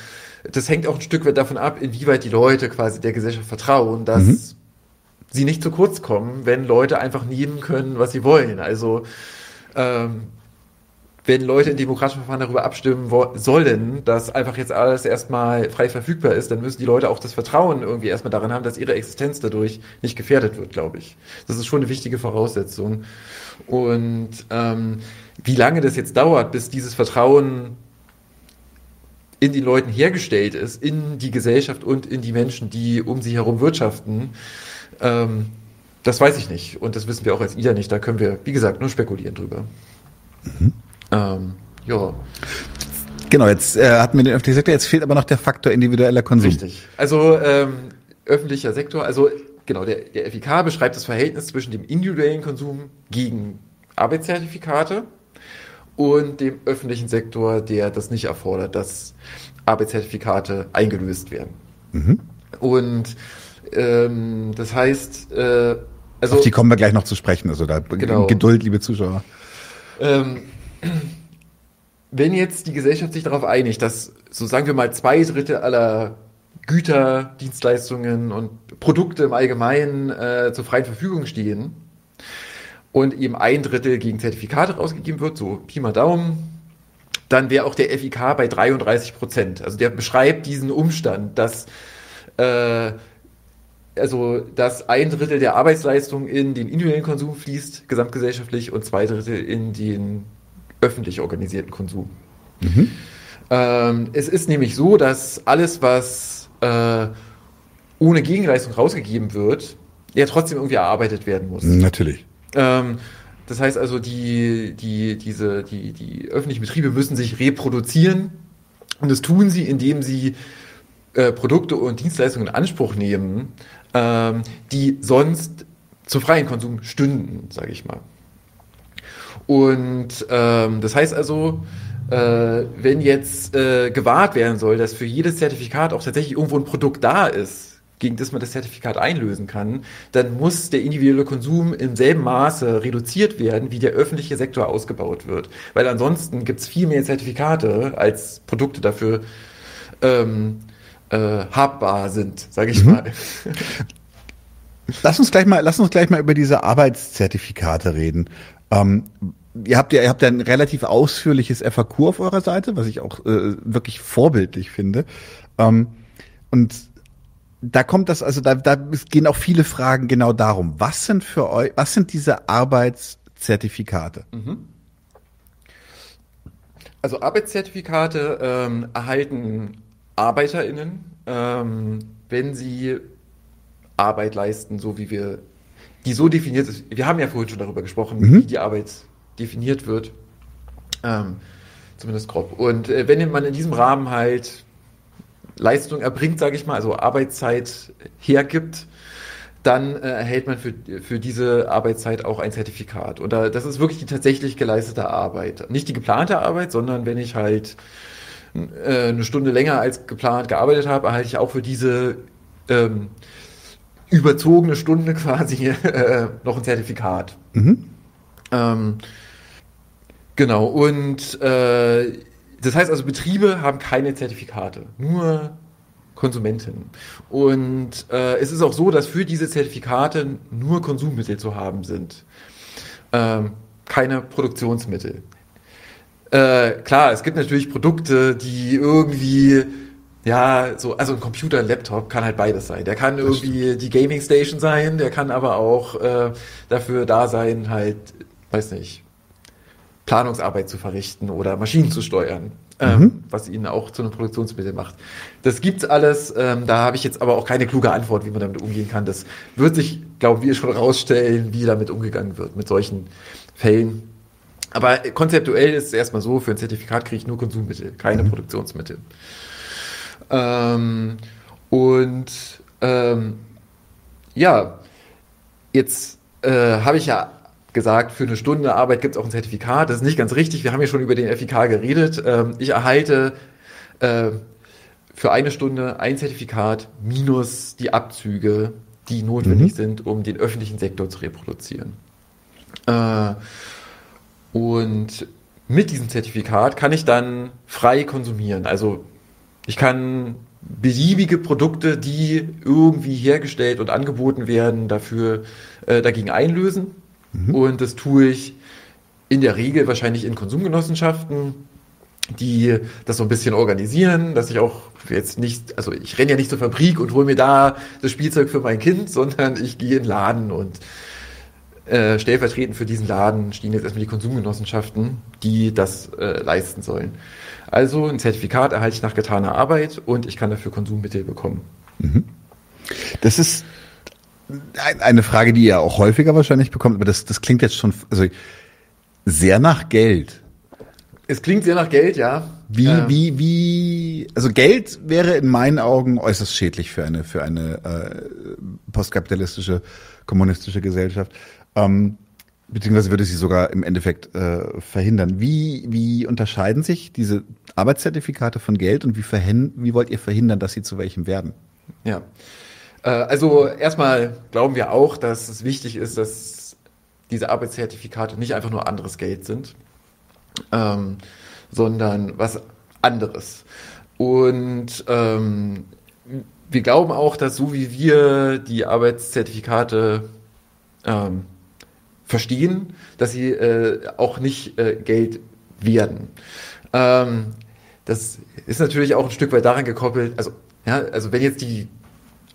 das hängt auch ein Stück weit davon ab, inwieweit die Leute quasi der Gesellschaft vertrauen, dass mhm. sie nicht zu kurz kommen, wenn Leute einfach nehmen können, was sie wollen. Also ähm, wenn Leute in demokratischen Verfahren darüber abstimmen sollen, dass einfach jetzt alles erstmal frei verfügbar ist, dann müssen die Leute auch das Vertrauen irgendwie erstmal daran haben, dass ihre Existenz dadurch nicht gefährdet wird, glaube ich. Das ist schon eine wichtige Voraussetzung. Und ähm, wie lange das jetzt dauert, bis dieses Vertrauen in den Leuten hergestellt ist, in die Gesellschaft und in die Menschen, die um sie herum wirtschaften, ähm, das weiß ich nicht. Und das wissen wir auch als IDA nicht. Da können wir, wie gesagt, nur spekulieren drüber. Mhm. Ähm, ja. Genau, jetzt äh, hatten wir den öffentlichen Sektor, jetzt fehlt aber noch der Faktor individueller Konsum. Richtig. Also ähm, öffentlicher Sektor, also genau, der, der FIK beschreibt das Verhältnis zwischen dem individuellen Konsum gegen Arbeitszertifikate und dem öffentlichen Sektor, der das nicht erfordert, dass Arbeitszertifikate eingelöst werden. Mhm. Und ähm, das heißt, äh, also. Auf die kommen wir gleich noch zu sprechen, also da genau. Geduld, liebe Zuschauer. Ähm, wenn jetzt die Gesellschaft sich darauf einigt, dass, so sagen wir mal, zwei Drittel aller Güter, Dienstleistungen und Produkte im Allgemeinen äh, zur freien Verfügung stehen und eben ein Drittel gegen Zertifikate rausgegeben wird, so Pi mal Daumen, dann wäre auch der FIK bei 33 Prozent. Also der beschreibt diesen Umstand, dass äh, also dass ein Drittel der Arbeitsleistung in den individuellen Konsum fließt, gesamtgesellschaftlich, und zwei Drittel in den öffentlich organisierten Konsum. Mhm. Ähm, es ist nämlich so, dass alles, was äh, ohne Gegenleistung rausgegeben wird, ja trotzdem irgendwie erarbeitet werden muss. Natürlich. Ähm, das heißt also, die, die, diese, die, die öffentlichen Betriebe müssen sich reproduzieren und das tun sie, indem sie äh, Produkte und Dienstleistungen in Anspruch nehmen, ähm, die sonst zum freien Konsum stünden, sage ich mal. Und ähm, das heißt also, äh, wenn jetzt äh, gewahrt werden soll, dass für jedes Zertifikat auch tatsächlich irgendwo ein Produkt da ist, gegen das man das Zertifikat einlösen kann, dann muss der individuelle Konsum im selben Maße reduziert werden, wie der öffentliche Sektor ausgebaut wird. Weil ansonsten gibt es viel mehr Zertifikate als Produkte dafür ähm, äh, habbar sind, sage ich mhm. mal. Lass uns gleich mal, lass uns gleich mal über diese Arbeitszertifikate reden. Ähm, ihr habt ja, ihr habt ja ein relativ ausführliches FAQ auf eurer Seite, was ich auch äh, wirklich vorbildlich finde. Ähm, und da kommt das, also da, da gehen auch viele Fragen genau darum. Was sind für euch, was sind diese Arbeitszertifikate? Mhm. Also Arbeitszertifikate ähm, erhalten ArbeiterInnen, ähm, wenn sie Arbeit leisten, so wie wir, die so definiert ist. Wir haben ja vorhin schon darüber gesprochen, mhm. wie die Arbeit definiert wird. Ähm, zumindest grob. Und äh, wenn man in diesem Rahmen halt Leistung erbringt, sage ich mal, also Arbeitszeit hergibt, dann äh, erhält man für, für diese Arbeitszeit auch ein Zertifikat. Und da, das ist wirklich die tatsächlich geleistete Arbeit. Nicht die geplante Arbeit, sondern wenn ich halt äh, eine Stunde länger als geplant gearbeitet habe, erhalte ich auch für diese ähm, überzogene Stunde quasi [laughs] äh, noch ein Zertifikat. Mhm. Ähm, genau, und äh, das heißt also, Betriebe haben keine Zertifikate, nur Konsumenten. Und äh, es ist auch so, dass für diese Zertifikate nur Konsummittel zu haben sind. Ähm, keine Produktionsmittel. Äh, klar, es gibt natürlich Produkte, die irgendwie, ja, so, also ein Computer, ein Laptop kann halt beides sein. Der kann irgendwie die Gaming Station sein, der kann aber auch äh, dafür da sein, halt, weiß nicht, Planungsarbeit zu verrichten oder Maschinen zu steuern. Ähm, mhm. was ihn auch zu einem Produktionsmittel macht. Das gibt's alles. Ähm, da habe ich jetzt aber auch keine kluge Antwort, wie man damit umgehen kann. Das wird sich, glauben wir, schon rausstellen, wie damit umgegangen wird mit solchen Fällen. Aber konzeptuell ist es erstmal so, für ein Zertifikat kriege ich nur Konsummittel, keine mhm. Produktionsmittel. Ähm, und ähm, ja, jetzt äh, habe ich ja gesagt, für eine Stunde Arbeit gibt es auch ein Zertifikat. Das ist nicht ganz richtig. Wir haben ja schon über den FIK geredet. Ähm, ich erhalte äh, für eine Stunde ein Zertifikat minus die Abzüge, die notwendig mhm. sind, um den öffentlichen Sektor zu reproduzieren. Äh, und mit diesem Zertifikat kann ich dann frei konsumieren. Also ich kann beliebige Produkte, die irgendwie hergestellt und angeboten werden, dafür äh, dagegen einlösen. Mhm. Und das tue ich in der Regel wahrscheinlich in Konsumgenossenschaften, die das so ein bisschen organisieren, dass ich auch jetzt nicht, also ich renne ja nicht zur Fabrik und hole mir da das Spielzeug für mein Kind, [laughs] sondern ich gehe in den Laden und äh, stellvertretend für diesen Laden stehen jetzt erstmal die Konsumgenossenschaften, die das äh, leisten sollen. Also ein Zertifikat erhalte ich nach getaner Arbeit und ich kann dafür Konsummittel bekommen. Mhm. Das ist eine Frage, die ihr auch häufiger wahrscheinlich bekommt, aber das, das klingt jetzt schon also sehr nach Geld. Es klingt sehr nach Geld, ja. Wie, äh. wie, wie, also Geld wäre in meinen Augen äußerst schädlich für eine, für eine äh, postkapitalistische, kommunistische Gesellschaft. Ähm, beziehungsweise würde sie sogar im Endeffekt äh, verhindern. Wie, wie unterscheiden sich diese Arbeitszertifikate von Geld und wie, wie wollt ihr verhindern, dass sie zu welchem werden? Ja. Äh, also erstmal glauben wir auch, dass es wichtig ist, dass diese Arbeitszertifikate nicht einfach nur anderes Geld sind, ähm, sondern was anderes. Und ähm, wir glauben auch, dass so wie wir die Arbeitszertifikate ähm, verstehen, dass sie äh, auch nicht äh, Geld werden. Ähm, das ist natürlich auch ein Stück weit daran gekoppelt, also, ja, also wenn jetzt die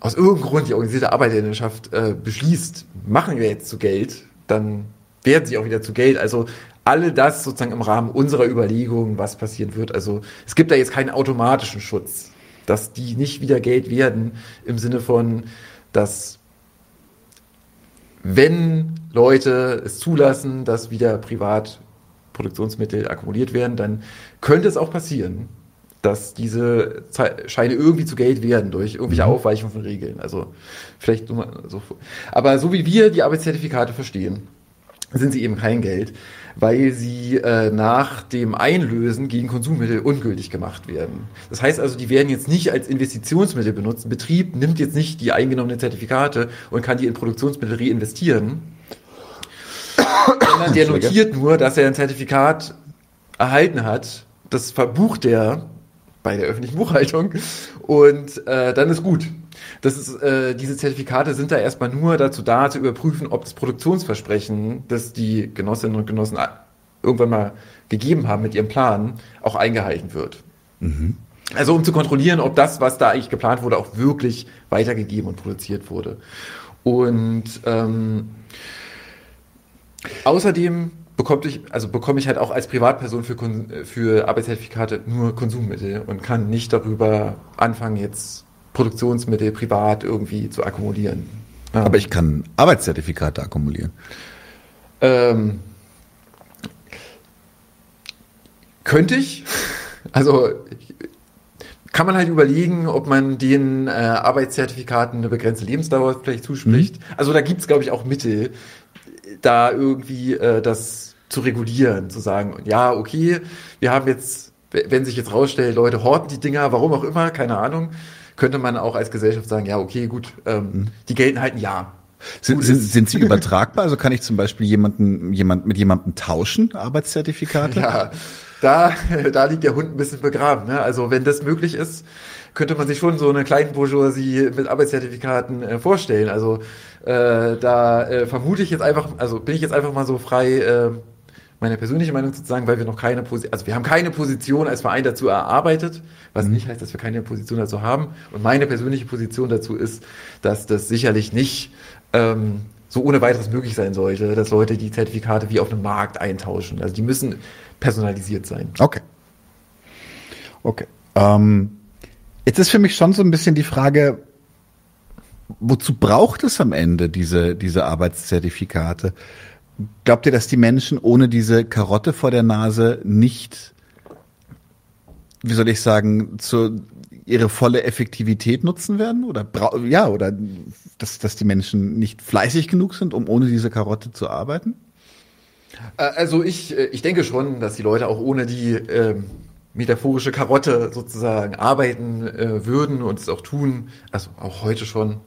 aus irgendeinem Grund die organisierte Arbeiterinnenschaft äh, beschließt, machen wir jetzt zu Geld, dann werden sie auch wieder zu Geld. Also alle das sozusagen im Rahmen unserer Überlegungen, was passieren wird. Also es gibt da jetzt keinen automatischen Schutz, dass die nicht wieder Geld werden im Sinne von, dass wenn Leute es zulassen, dass wieder privat Produktionsmittel akkumuliert werden, dann könnte es auch passieren, dass diese Scheine irgendwie zu Geld werden durch irgendwelche mhm. Aufweichungen von Regeln. Also vielleicht nur mal so. Aber so wie wir die Arbeitszertifikate verstehen, sind sie eben kein Geld, weil sie äh, nach dem Einlösen gegen Konsummittel ungültig gemacht werden. Das heißt also, die werden jetzt nicht als Investitionsmittel benutzt. Ein Betrieb nimmt jetzt nicht die eingenommenen Zertifikate und kann die in Produktionsmittel reinvestieren, sondern der notiert nur, dass er ein Zertifikat erhalten hat. Das verbucht er bei der öffentlichen Buchhaltung und äh, dann ist gut. Das ist, äh, diese Zertifikate sind da erstmal nur dazu da, zu überprüfen, ob das Produktionsversprechen, das die Genossinnen und Genossen irgendwann mal gegeben haben mit ihrem Plan, auch eingehalten wird. Mhm. Also um zu kontrollieren, ob das, was da eigentlich geplant wurde, auch wirklich weitergegeben und produziert wurde. Und ähm, außerdem bekomme ich, also bekomme ich halt auch als Privatperson für, für Arbeitszertifikate nur Konsummittel und kann nicht darüber anfangen, jetzt Produktionsmittel privat irgendwie zu akkumulieren. Aber ich kann Arbeitszertifikate akkumulieren. Ähm, könnte ich. Also kann man halt überlegen, ob man den äh, Arbeitszertifikaten eine begrenzte Lebensdauer vielleicht zuspricht. Mhm. Also da gibt es, glaube ich, auch Mittel, da irgendwie äh, das zu regulieren, zu sagen, ja, okay, wir haben jetzt, wenn sich jetzt rausstellt, Leute horten die Dinger, warum auch immer, keine Ahnung, könnte man auch als Gesellschaft sagen, ja, okay, gut, ähm, mhm. die gelten halt ein Jahr. Sind, sind, sind sie [laughs] übertragbar? Also kann ich zum Beispiel jemanden, jemand, mit jemandem tauschen, Arbeitszertifikate? Ja, da, [laughs] da liegt der Hund ein bisschen begraben. Ne? Also wenn das möglich ist, könnte man sich schon so eine kleine Bourgeoisie mit Arbeitszertifikaten äh, vorstellen. Also äh, da äh, vermute ich jetzt einfach, also bin ich jetzt einfach mal so frei, äh, meine persönliche Meinung zu sagen, weil wir noch keine Position, also wir haben keine Position als Verein dazu erarbeitet, was nicht heißt, dass wir keine Position dazu haben. Und meine persönliche Position dazu ist, dass das sicherlich nicht ähm, so ohne weiteres möglich sein sollte, dass Leute die Zertifikate wie auf einem Markt eintauschen. Also die müssen personalisiert sein. Okay. Okay. Ähm, jetzt ist für mich schon so ein bisschen die Frage, wozu braucht es am Ende diese, diese Arbeitszertifikate? Glaubt ihr, dass die Menschen ohne diese Karotte vor der Nase nicht, wie soll ich sagen, zu, ihre volle Effektivität nutzen werden? Oder ja, oder dass, dass die Menschen nicht fleißig genug sind, um ohne diese Karotte zu arbeiten? Äh, also ich, äh, ich denke schon, dass die Leute auch ohne die ähm, metaphorische Karotte sozusagen arbeiten äh, würden und es auch tun. Also auch heute schon.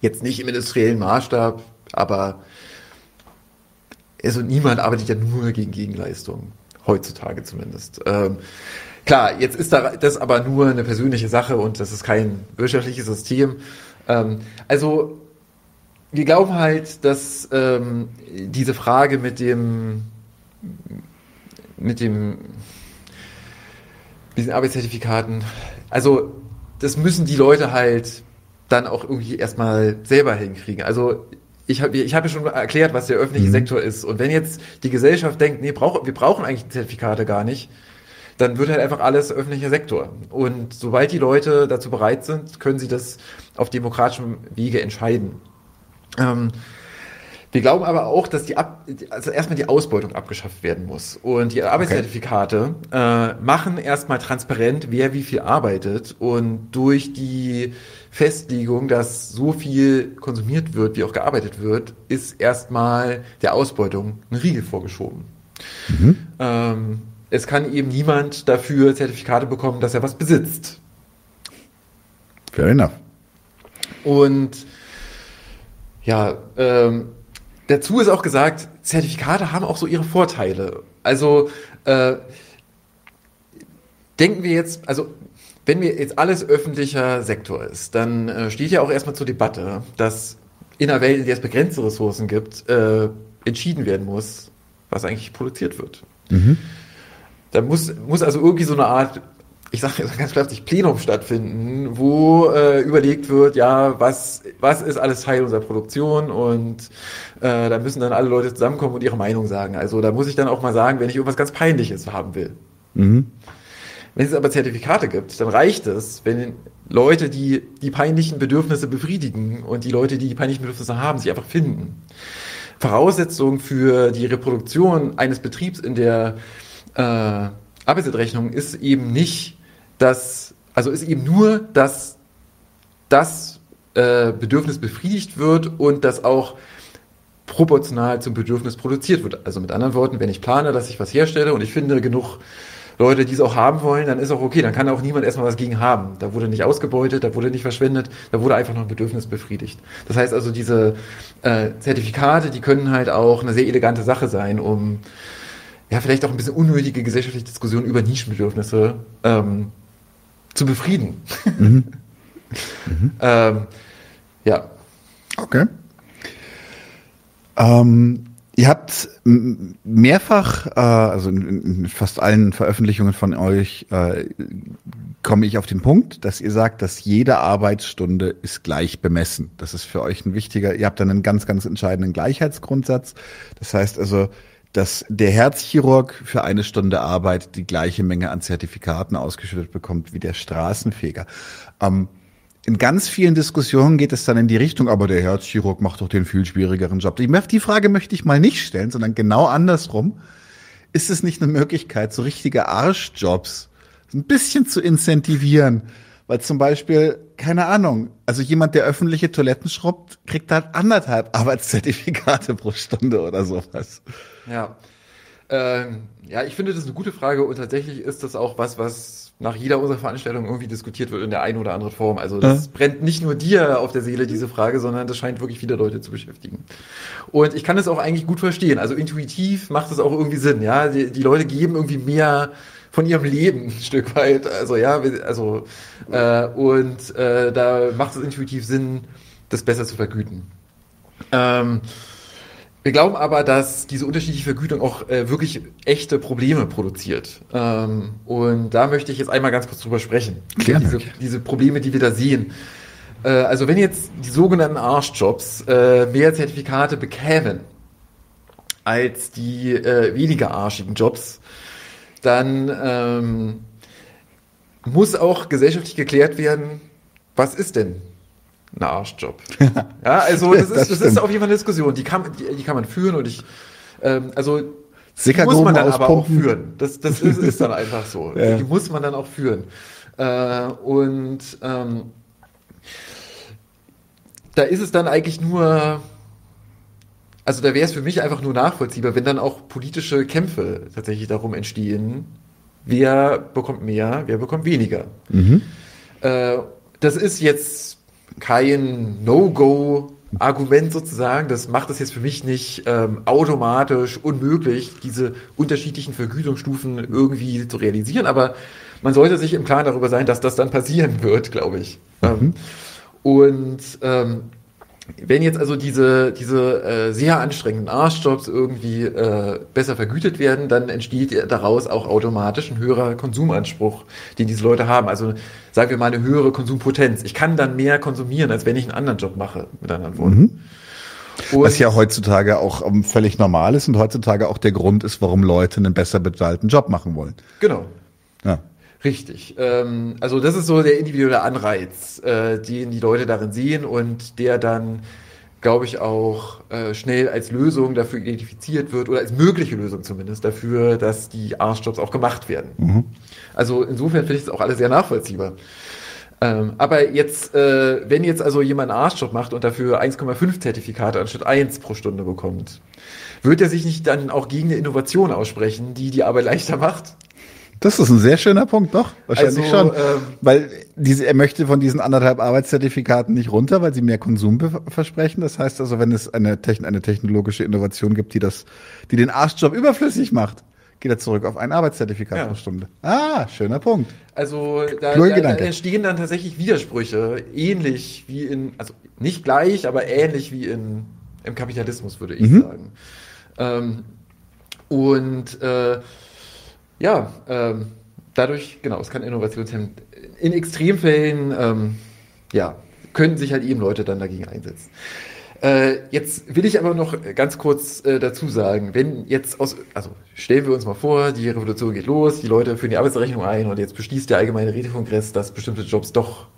Jetzt nicht im industriellen Maßstab, aber also niemand arbeitet ja nur gegen Gegenleistung. Heutzutage zumindest. Ähm, klar, jetzt ist da das aber nur eine persönliche Sache und das ist kein wirtschaftliches System. Ähm, also wir glauben halt, dass ähm, diese Frage mit dem mit dem diesen Arbeitszertifikaten, also das müssen die Leute halt dann auch irgendwie erstmal selber hinkriegen. Also ich habe ich hab ja schon erklärt, was der öffentliche mhm. Sektor ist. Und wenn jetzt die Gesellschaft denkt, nee, brauch, wir brauchen eigentlich Zertifikate gar nicht, dann wird halt einfach alles öffentlicher Sektor. Und sobald die Leute dazu bereit sind, können sie das auf demokratischem Wege entscheiden. Ähm, wir glauben aber auch, dass die Ab also erstmal die Ausbeutung abgeschafft werden muss. Und die Arbeitszertifikate okay. äh, machen erstmal transparent, wer wie viel arbeitet. Und durch die Festlegung, dass so viel konsumiert wird, wie auch gearbeitet wird, ist erstmal der Ausbeutung ein Riegel vorgeschoben. Mhm. Ähm, es kann eben niemand dafür Zertifikate bekommen, dass er was besitzt. Fair enough. Und ja, ähm, dazu ist auch gesagt, Zertifikate haben auch so ihre Vorteile. Also äh, denken wir jetzt, also wenn wir jetzt alles öffentlicher Sektor ist, dann äh, steht ja auch erstmal zur Debatte, dass in einer Welt, in der es begrenzte Ressourcen gibt, äh, entschieden werden muss, was eigentlich produziert wird. Mhm. Da muss, muss also irgendwie so eine Art ich sage ganz plötzlich Plenum stattfinden, wo äh, überlegt wird, ja, was, was ist alles Teil unserer Produktion und äh, da müssen dann alle Leute zusammenkommen und ihre Meinung sagen. Also da muss ich dann auch mal sagen, wenn ich irgendwas ganz Peinliches haben will. Mhm. Wenn es aber Zertifikate gibt, dann reicht es, wenn Leute, die die peinlichen Bedürfnisse befriedigen und die Leute, die die peinlichen Bedürfnisse haben, sich einfach finden. Voraussetzung für die Reproduktion eines Betriebs in der äh, Arbeitsrechnung ist eben nicht dass, also ist eben nur, dass das äh, Bedürfnis befriedigt wird und dass auch proportional zum Bedürfnis produziert wird. Also mit anderen Worten, wenn ich plane, dass ich was herstelle und ich finde genug Leute, die es auch haben wollen, dann ist auch okay, dann kann auch niemand erstmal was gegen haben. Da wurde nicht ausgebeutet, da wurde nicht verschwendet, da wurde einfach noch ein Bedürfnis befriedigt. Das heißt also, diese äh, Zertifikate, die können halt auch eine sehr elegante Sache sein, um ja vielleicht auch ein bisschen unnötige gesellschaftliche Diskussionen über Nischenbedürfnisse ähm, zu befrieden. Mhm. mhm. [laughs] ähm, ja. Okay. Ähm, Ihr habt mehrfach, äh, also in, fast allen Veröffentlichungen von euch, äh, komme ich auf den Punkt, dass ihr sagt, dass jede Arbeitsstunde ist gleich bemessen. Das ist für euch ein wichtiger, ihr habt dann einen ganz, ganz entscheidenden Gleichheitsgrundsatz. Das heißt also, dass der Herzchirurg für eine Stunde Arbeit die gleiche Menge an Zertifikaten ausgeschüttet bekommt wie der Straßenfeger. Ähm, in ganz vielen Diskussionen geht es dann in die Richtung, aber der Herzchirurg macht doch den viel schwierigeren Job. Die Frage möchte ich mal nicht stellen, sondern genau andersrum. Ist es nicht eine Möglichkeit, so richtige Arschjobs ein bisschen zu incentivieren? Weil zum Beispiel, keine Ahnung, also jemand, der öffentliche Toiletten schrubbt, kriegt halt anderthalb Arbeitszertifikate pro Stunde oder sowas. Ja. Ähm, ja, ich finde das ist eine gute Frage und tatsächlich ist das auch was, was nach jeder unserer Veranstaltungen irgendwie diskutiert wird in der einen oder anderen Form. Also das ja. brennt nicht nur dir auf der Seele, diese Frage, sondern das scheint wirklich viele Leute zu beschäftigen. Und ich kann es auch eigentlich gut verstehen. Also intuitiv macht es auch irgendwie Sinn. Ja, die, die Leute geben irgendwie mehr von ihrem Leben ein Stück weit. Also ja, also äh, und äh, da macht es intuitiv Sinn, das besser zu vergüten. Ähm, wir glauben aber, dass diese unterschiedliche Vergütung auch äh, wirklich echte Probleme produziert. Ähm, und da möchte ich jetzt einmal ganz kurz drüber sprechen. Gerne. Diese, diese Probleme, die wir da sehen. Äh, also wenn jetzt die sogenannten Arschjobs äh, mehr Zertifikate bekämen als die äh, weniger arschigen Jobs, dann ähm, muss auch gesellschaftlich geklärt werden, was ist denn ein Arschjob. [laughs] ja, also das, ist, das, ist auf jeden Fall eine Diskussion, die kann, die, die kann man führen und ich, ähm, also die muss man dann aber auch führen. Das, das ist, ist dann einfach so. [laughs] ja. Die muss man dann auch führen. Äh, und ähm, da ist es dann eigentlich nur, also da wäre es für mich einfach nur nachvollziehbar, wenn dann auch politische Kämpfe tatsächlich darum entstehen, wer bekommt mehr, wer bekommt weniger. Mhm. Äh, das ist jetzt kein No-Go-Argument sozusagen. Das macht es jetzt für mich nicht ähm, automatisch unmöglich, diese unterschiedlichen Vergütungsstufen irgendwie zu realisieren. Aber man sollte sich im Klaren darüber sein, dass das dann passieren wird, glaube ich. Mhm. Ähm, und ähm, wenn jetzt also diese, diese äh, sehr anstrengenden Arschjobs irgendwie äh, besser vergütet werden, dann entsteht daraus auch automatisch ein höherer Konsumanspruch, den diese Leute haben. Also sagen wir mal eine höhere Konsumpotenz. Ich kann dann mehr konsumieren, als wenn ich einen anderen Job mache, mit anderen Worten. Mhm. Was ja heutzutage auch um, ähm, völlig normal ist und heutzutage auch der Grund ist, warum Leute einen besser bezahlten Job machen wollen. Genau. Ja. Richtig. Ähm, also das ist so der individuelle Anreiz, äh, den die Leute darin sehen und der dann, glaube ich, auch äh, schnell als Lösung dafür identifiziert wird oder als mögliche Lösung zumindest dafür, dass die Arschjobs auch gemacht werden. Mhm. Also insofern finde ich es auch alles sehr nachvollziehbar. Ähm, aber jetzt, äh, wenn jetzt also jemand einen Arschjob macht und dafür 1,5 Zertifikate anstatt 1 pro Stunde bekommt, wird er sich nicht dann auch gegen eine Innovation aussprechen, die die Arbeit leichter macht? Das ist ein sehr schöner Punkt, doch. Wahrscheinlich also, schon. Ähm, weil diese, er möchte von diesen anderthalb Arbeitszertifikaten nicht runter, weil sie mehr Konsum versprechen. Das heißt also, wenn es eine, eine technologische Innovation gibt, die das, die den Arschjob überflüssig macht, geht er zurück auf ein Arbeitszertifikat ja. pro Stunde. Ah, schöner Punkt. Also da, da, da entstehen dann tatsächlich Widersprüche, ähnlich wie in, also nicht gleich, aber ähnlich wie in, im Kapitalismus, würde ich mhm. sagen. Ähm, und äh, ja, ähm, dadurch, genau, es kann Innovationshemd. In Extremfällen, ähm, ja, können sich halt eben Leute dann dagegen einsetzen. Äh, jetzt will ich aber noch ganz kurz äh, dazu sagen, wenn jetzt aus, also stellen wir uns mal vor, die Revolution geht los, die Leute führen die Arbeitsrechnung ein und jetzt beschließt der allgemeine Rätekongress, dass bestimmte Jobs doch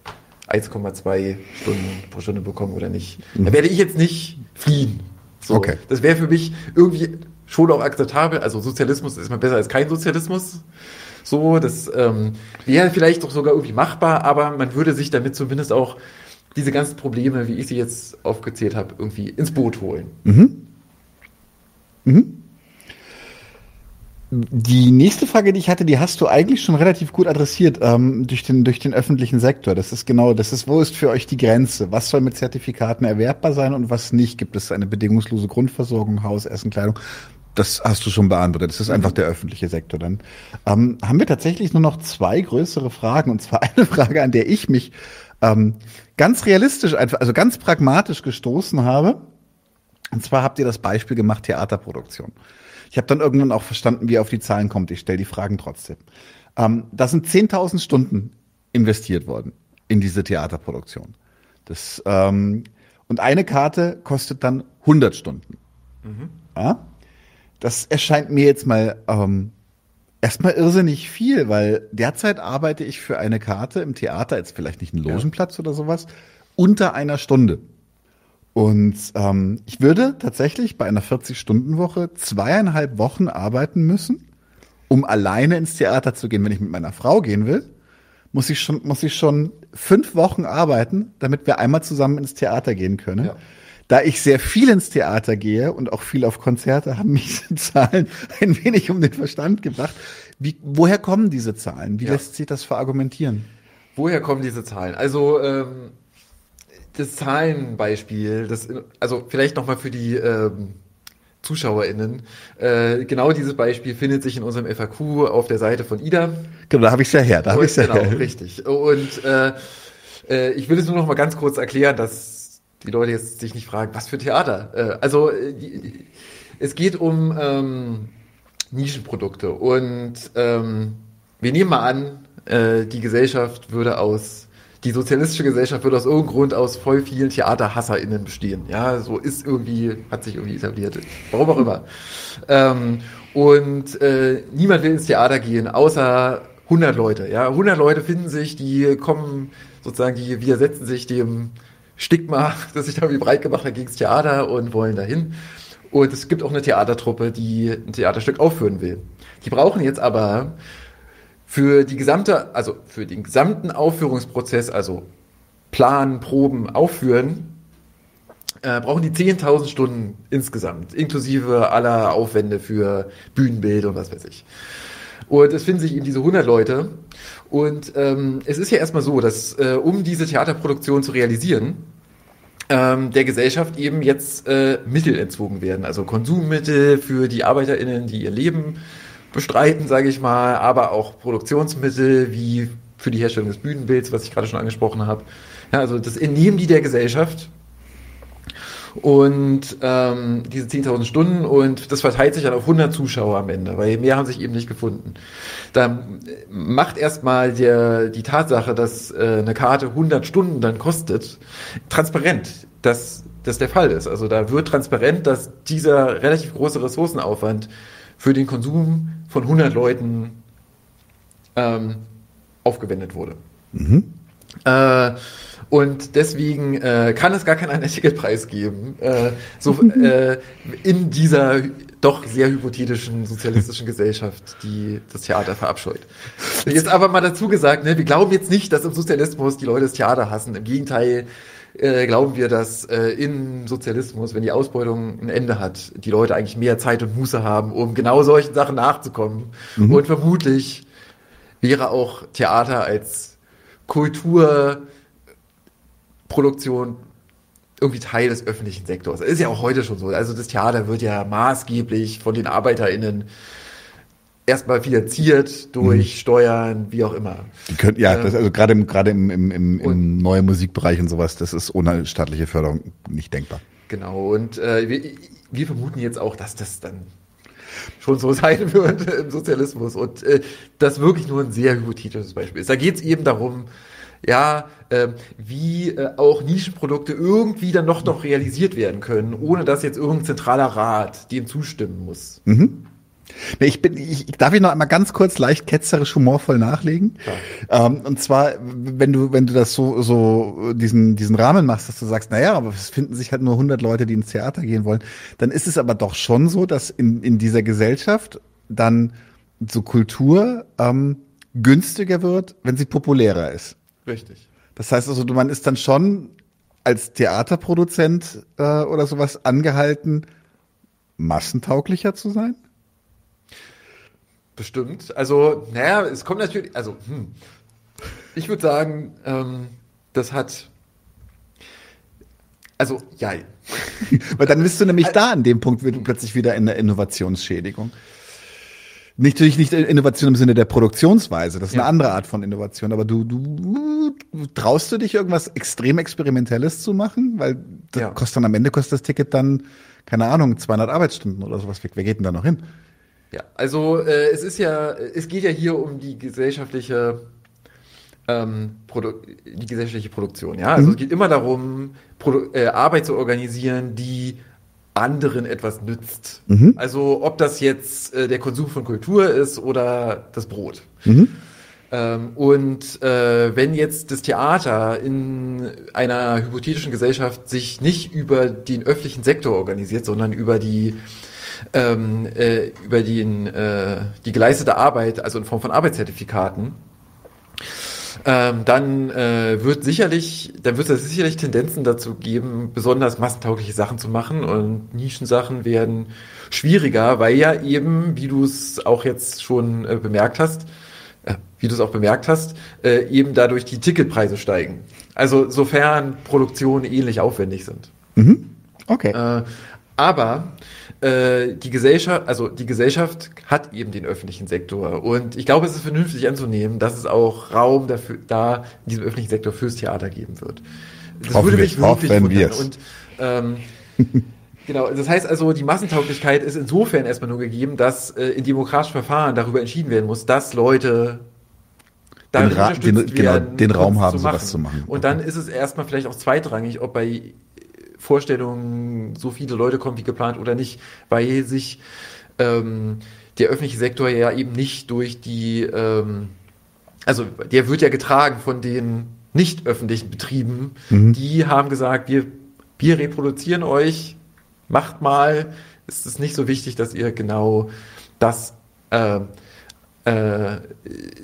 1,2 Stunden pro Stunde bekommen oder nicht. Mhm. Da werde ich jetzt nicht fliehen. So, okay. Das wäre für mich irgendwie schon auch akzeptabel. Also Sozialismus ist immer besser als kein Sozialismus. So, das ähm, wäre vielleicht doch sogar irgendwie machbar, aber man würde sich damit zumindest auch diese ganzen Probleme, wie ich sie jetzt aufgezählt habe, irgendwie ins Boot holen. Mhm. Mhm. Die nächste Frage, die ich hatte, die hast du eigentlich schon relativ gut adressiert ähm, durch, den, durch den öffentlichen Sektor. Das ist genau, das ist, wo ist für euch die Grenze? Was soll mit Zertifikaten erwerbbar sein und was nicht? Gibt es eine bedingungslose Grundversorgung, Haus, Essen, Kleidung? Das hast du schon beantwortet. Das ist einfach der öffentliche Sektor dann. Ähm, haben wir tatsächlich nur noch zwei größere Fragen. Und zwar [laughs] eine Frage, an der ich mich ähm, ganz realistisch, einfach, also ganz pragmatisch gestoßen habe. Und zwar habt ihr das Beispiel gemacht, Theaterproduktion. Ich habe dann irgendwann auch verstanden, wie ihr auf die Zahlen kommt. Ich stelle die Fragen trotzdem. Ähm, da sind 10.000 Stunden investiert worden in diese Theaterproduktion. Das, ähm, und eine Karte kostet dann 100 Stunden. Mhm. Ja? Das erscheint mir jetzt mal ähm, erstmal irrsinnig viel, weil derzeit arbeite ich für eine Karte im Theater, jetzt vielleicht nicht einen Logenplatz ja. oder sowas, unter einer Stunde. Und ähm, ich würde tatsächlich bei einer 40-Stunden-Woche zweieinhalb Wochen arbeiten müssen, um alleine ins Theater zu gehen. Wenn ich mit meiner Frau gehen will, muss ich schon, muss ich schon fünf Wochen arbeiten, damit wir einmal zusammen ins Theater gehen können. Ja. Da ich sehr viel ins Theater gehe und auch viel auf Konzerte, haben mich die [laughs] Zahlen ein wenig um den Verstand gebracht. Wie, woher kommen diese Zahlen? Wie ja. lässt sich das verargumentieren? Woher kommen diese Zahlen? Also ähm, das Zahlenbeispiel, das, also vielleicht nochmal für die ähm, ZuschauerInnen. Äh, genau dieses Beispiel findet sich in unserem FAQ auf der Seite von Ida. Genau, da habe ich es ja her. Da habe ich ja genau, her. richtig. Und äh, äh, ich will es nur noch mal ganz kurz erklären, dass die Leute jetzt sich nicht fragen, was für Theater. Äh, also äh, die, es geht um ähm, Nischenprodukte und ähm, wir nehmen mal an, äh, die Gesellschaft würde aus die sozialistische Gesellschaft würde aus irgendeinem Grund aus voll vielen TheaterhasserInnen bestehen. Ja, so ist irgendwie, hat sich irgendwie etabliert. Warum auch immer. Ähm, und äh, niemand will ins Theater gehen, außer 100 Leute. Ja, 100 Leute finden sich, die kommen sozusagen, die widersetzen sich dem Stigma, das sich da irgendwie breit gemacht hat gegen das Theater und wollen dahin. Und es gibt auch eine Theatertruppe, die ein Theaterstück aufführen will. Die brauchen jetzt aber für die gesamte, also für den gesamten Aufführungsprozess, also planen, proben, aufführen, äh, brauchen die 10.000 Stunden insgesamt, inklusive aller Aufwände für Bühnenbild und was weiß ich. Und es finden sich eben diese 100 Leute. Und ähm, es ist ja erstmal so, dass äh, um diese Theaterproduktion zu realisieren, ähm, der Gesellschaft eben jetzt äh, Mittel entzogen werden, also Konsummittel für die ArbeiterInnen, die ihr Leben bestreiten, sage ich mal, aber auch Produktionsmittel wie für die Herstellung des Bühnenbilds, was ich gerade schon angesprochen habe. Ja, also das entnehmen die der Gesellschaft. Und ähm, diese 10.000 Stunden und das verteilt sich dann auf 100 Zuschauer am Ende, weil mehr haben sich eben nicht gefunden. Da macht erstmal der, die Tatsache, dass äh, eine Karte 100 Stunden dann kostet, transparent, dass das der Fall ist. Also da wird transparent, dass dieser relativ große Ressourcenaufwand für den Konsum von 100 Leuten ähm, aufgewendet wurde. Mhm. Äh, und deswegen äh, kann es gar keinen [laughs] Ticketpreis geben, äh, so, äh, in dieser doch sehr hypothetischen sozialistischen Gesellschaft, die das Theater verabscheut. Jetzt aber mal dazu gesagt, ne, wir glauben jetzt nicht, dass im Sozialismus die Leute das Theater hassen. Im Gegenteil, äh, glauben wir, dass äh, im Sozialismus, wenn die Ausbeutung ein Ende hat, die Leute eigentlich mehr Zeit und Muße haben, um genau solchen Sachen nachzukommen. Mhm. Und vermutlich wäre auch Theater als Kulturproduktion irgendwie Teil des öffentlichen Sektors. Das ist ja auch heute schon so. Also das Theater wird ja maßgeblich von den ArbeiterInnen erstmal finanziert durch mhm. Steuern, wie auch immer. Die können, ja, ähm, das, also gerade im, gerade im, im, im, im neuen Musikbereich und sowas, das ist ohne staatliche Förderung nicht denkbar. Genau, und äh, wir, wir vermuten jetzt auch, dass das dann schon so [laughs] sein wird im Sozialismus und äh, das wirklich nur ein sehr hypothetisches Beispiel ist. Da geht es eben darum, ja, äh, wie äh, auch Nischenprodukte irgendwie dann noch noch realisiert werden können, ohne dass jetzt irgendein zentraler Rat dem zustimmen muss. Mhm. Ich bin, ich, darf ich noch einmal ganz kurz leicht ketzerisch humorvoll nachlegen. Ja. Ähm, und zwar, wenn du, wenn du das so, so diesen, diesen Rahmen machst, dass du sagst, naja, aber es finden sich halt nur 100 Leute, die ins Theater gehen wollen, dann ist es aber doch schon so, dass in, in dieser Gesellschaft dann so Kultur ähm, günstiger wird, wenn sie populärer ist. Richtig. Das heißt also, man ist dann schon als Theaterproduzent äh, oder sowas angehalten, massentauglicher zu sein? Bestimmt. Also, naja, es kommt natürlich, also, hm, ich würde sagen, ähm, das hat, also, ja. [laughs] Weil dann bist du nämlich da an dem Punkt plötzlich wieder in der Innovationsschädigung. Nicht, natürlich nicht Innovation im Sinne der Produktionsweise, das ist ja. eine andere Art von Innovation, aber du, du traust du dich irgendwas extrem Experimentelles zu machen? Weil das ja. kostet dann am Ende kostet das Ticket dann keine Ahnung, 200 Arbeitsstunden oder sowas. Wer geht denn da noch hin? Ja, also äh, es ist ja, es geht ja hier um die gesellschaftliche ähm, die gesellschaftliche Produktion. Ja, also mhm. es geht immer darum, Produ äh, Arbeit zu organisieren, die anderen etwas nützt. Mhm. Also ob das jetzt äh, der Konsum von Kultur ist oder das Brot. Mhm. Ähm, und äh, wenn jetzt das Theater in einer hypothetischen Gesellschaft sich nicht über den öffentlichen Sektor organisiert, sondern über die ähm, äh, über den, äh, die geleistete Arbeit, also in Form von Arbeitszertifikaten, ähm, dann äh, wird sicherlich, dann wird es sicherlich Tendenzen dazu geben, besonders massentaugliche Sachen zu machen und Nischensachen werden schwieriger, weil ja eben, wie du es auch jetzt schon äh, bemerkt hast, äh, wie du es auch bemerkt hast, äh, eben dadurch die Ticketpreise steigen. Also sofern Produktionen ähnlich aufwendig sind. Mhm. Okay. Äh, aber äh, die Gesellschaft, also die Gesellschaft hat eben den öffentlichen Sektor und ich glaube, es ist vernünftig anzunehmen, dass es auch Raum dafür da in diesem öffentlichen Sektor fürs Theater geben wird. Das würde mich wirklich wundern. Und ähm, [laughs] Genau, das heißt also, die Massentauglichkeit ist insofern erstmal nur gegeben, dass äh, in demokratischen Verfahren darüber entschieden werden muss, dass Leute den, Ra den, genau, den Raum haben, sowas zu machen. Und dann ist es erstmal vielleicht auch zweitrangig, ob bei Vorstellungen so viele Leute kommen wie geplant oder nicht, weil sich ähm, der öffentliche Sektor ja eben nicht durch die, ähm, also der wird ja getragen von den nicht öffentlichen Betrieben. Mhm. Die haben gesagt, wir, wir reproduzieren euch, macht mal. Es ist nicht so wichtig, dass ihr genau das, äh, äh,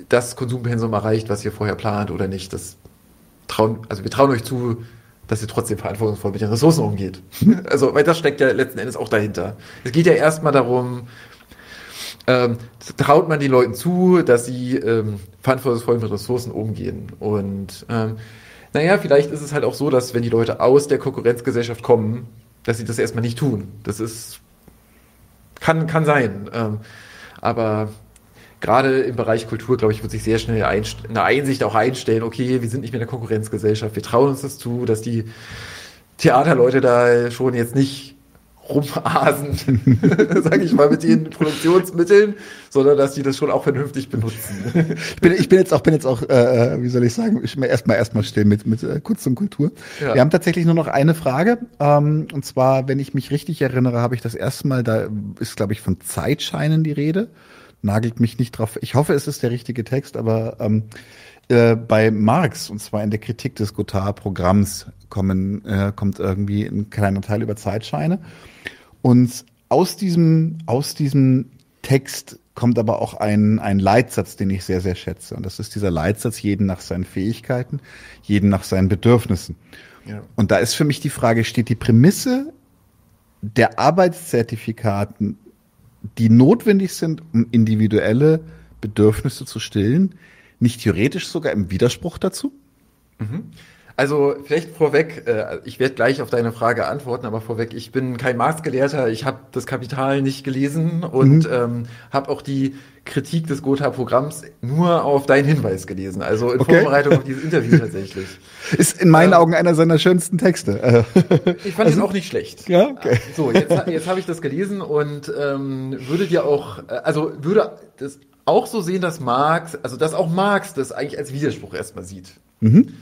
das Konsumpensum erreicht, was ihr vorher plant oder nicht. Das trauen, also wir trauen euch zu, dass ihr trotzdem verantwortungsvoll mit den Ressourcen umgeht. [laughs] also, weil das steckt ja letzten Endes auch dahinter. Es geht ja erstmal darum, ähm, traut man den Leuten zu, dass sie ähm, verantwortungsvoll mit Ressourcen umgehen. Und ähm, naja, vielleicht ist es halt auch so, dass wenn die Leute aus der Konkurrenzgesellschaft kommen, dass sie das erstmal nicht tun. Das ist kann, kann sein. Ähm, aber gerade im Bereich Kultur, glaube ich, wird sich sehr schnell eine Einsicht auch einstellen, okay, wir sind nicht mehr in der Konkurrenzgesellschaft, wir trauen uns das zu, dass die Theaterleute da schon jetzt nicht rumasen, [laughs] sage ich mal, mit den Produktionsmitteln, sondern dass die das schon auch vernünftig benutzen. ich, bin, ich bin jetzt auch, bin jetzt auch, äh, wie soll ich sagen, ich bin erstmal erstmal still mit mit äh, Kunst und Kultur. Ja. Wir haben tatsächlich nur noch eine Frage, ähm, und zwar, wenn ich mich richtig erinnere, habe ich das erste Mal, da ist, glaube ich, von Zeitscheinen die Rede nagelt mich nicht drauf. Ich hoffe, es ist der richtige Text, aber ähm, äh, bei Marx, und zwar in der Kritik des Gotthard-Programms, kommen, äh, kommt irgendwie ein kleiner Teil über Zeitscheine. Und aus diesem, aus diesem Text kommt aber auch ein, ein Leitsatz, den ich sehr, sehr schätze. Und das ist dieser Leitsatz, jeden nach seinen Fähigkeiten, jeden nach seinen Bedürfnissen. Ja. Und da ist für mich die Frage, steht die Prämisse der Arbeitszertifikaten die notwendig sind, um individuelle Bedürfnisse zu stillen, nicht theoretisch sogar im Widerspruch dazu? Mhm. Also vielleicht vorweg, äh, ich werde gleich auf deine Frage antworten, aber vorweg, ich bin kein Marx-Gelehrter, ich habe das Kapital nicht gelesen und mhm. ähm, habe auch die Kritik des Gotha-Programms nur auf deinen Hinweis gelesen, also in okay. Vorbereitung auf dieses Interview [laughs] tatsächlich. Ist in meinen ähm, Augen einer seiner schönsten Texte. [laughs] ich fand also, ihn auch nicht schlecht. Ja, okay. So, jetzt, jetzt habe ich das gelesen und ähm, würde dir auch, äh, also würde das auch so sehen, dass Marx, also dass auch Marx das eigentlich als Widerspruch erstmal sieht. Mhm.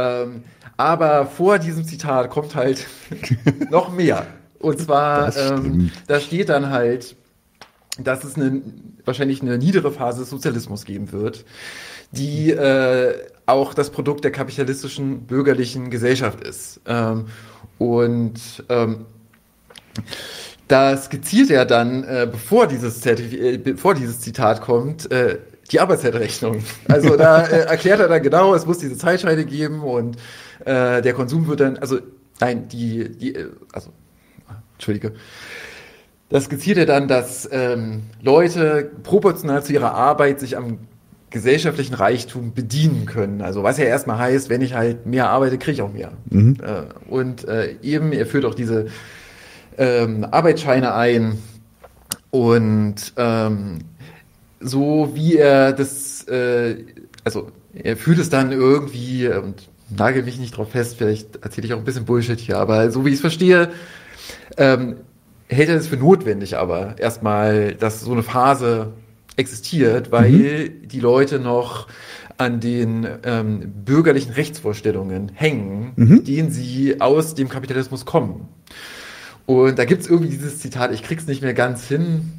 Ähm, aber vor diesem Zitat kommt halt [laughs] noch mehr. Und zwar, ähm, da steht dann halt, dass es eine, wahrscheinlich eine niedere Phase des Sozialismus geben wird, die äh, auch das Produkt der kapitalistischen bürgerlichen Gesellschaft ist. Ähm, und ähm, da skizziert er dann, äh, bevor, dieses Zertif äh, bevor dieses Zitat kommt, äh, die Arbeitszeitrechnung. Also da äh, erklärt er dann genau, es muss diese Zeitscheine geben und äh, der Konsum wird dann, also nein, die, die, äh, also, entschuldige. Das skizziert er dann, dass ähm, Leute proportional zu ihrer Arbeit sich am gesellschaftlichen Reichtum bedienen können. Also was ja erstmal heißt, wenn ich halt mehr arbeite, kriege ich auch mehr. Mhm. Äh, und äh, eben, er führt auch diese ähm, Arbeitsscheine ein und ähm, so wie er das, äh, also er fühlt es dann irgendwie und nagel mich nicht drauf fest, vielleicht erzähle ich auch ein bisschen Bullshit hier, aber so wie ich es verstehe, ähm, hält er es für notwendig aber erstmal, dass so eine Phase existiert, weil mhm. die Leute noch an den ähm, bürgerlichen Rechtsvorstellungen hängen, mhm. denen sie aus dem Kapitalismus kommen. Und da gibt's irgendwie dieses Zitat, ich krieg's nicht mehr ganz hin,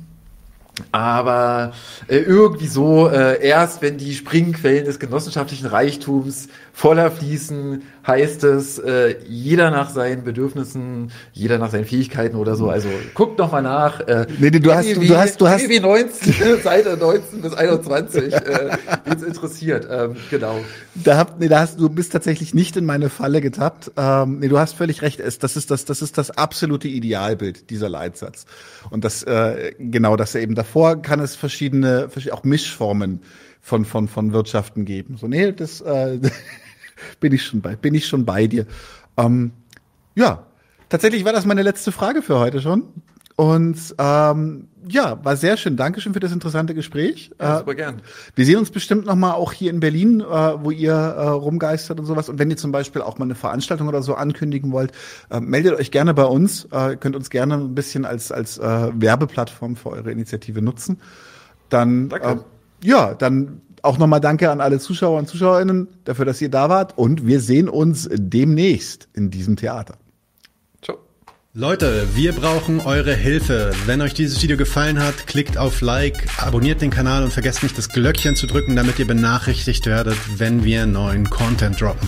aber äh, irgendwie so, äh, erst wenn die Springquellen des genossenschaftlichen Reichtums voller fließen, heißt es, äh, jeder nach seinen Bedürfnissen, jeder nach seinen Fähigkeiten oder so. Also guckt noch mal nach. Äh, nee, nee, du, hast, du, du hast, du hast, 19, [laughs] Seite 19 bis 21, äh, wenn's interessiert. Ähm, genau. Da hab, nee, da hast du bist tatsächlich nicht in meine Falle getappt. Ähm, nee, du hast völlig recht. Es, das ist das, das ist das absolute Idealbild dieser Leitsatz. Und das äh, genau, dass er eben davor kann es verschiedene, auch Mischformen von von von Wirtschaften geben. So nee, das äh, [laughs] bin ich schon bei, bin ich schon bei dir. Ähm, ja, tatsächlich war das meine letzte Frage für heute schon. Und ähm, ja, war sehr schön. Dankeschön für das interessante Gespräch. Ja, super gern. Wir sehen uns bestimmt noch mal auch hier in Berlin, äh, wo ihr äh, rumgeistert und sowas. Und wenn ihr zum Beispiel auch mal eine Veranstaltung oder so ankündigen wollt, äh, meldet euch gerne bei uns. Äh, könnt uns gerne ein bisschen als als äh, Werbeplattform für eure Initiative nutzen. Dann Danke. Äh, ja, dann auch nochmal Danke an alle Zuschauer und Zuschauerinnen dafür, dass ihr da wart. Und wir sehen uns demnächst in diesem Theater. Ciao. Leute, wir brauchen eure Hilfe. Wenn euch dieses Video gefallen hat, klickt auf Like, abonniert den Kanal und vergesst nicht das Glöckchen zu drücken, damit ihr benachrichtigt werdet, wenn wir neuen Content droppen.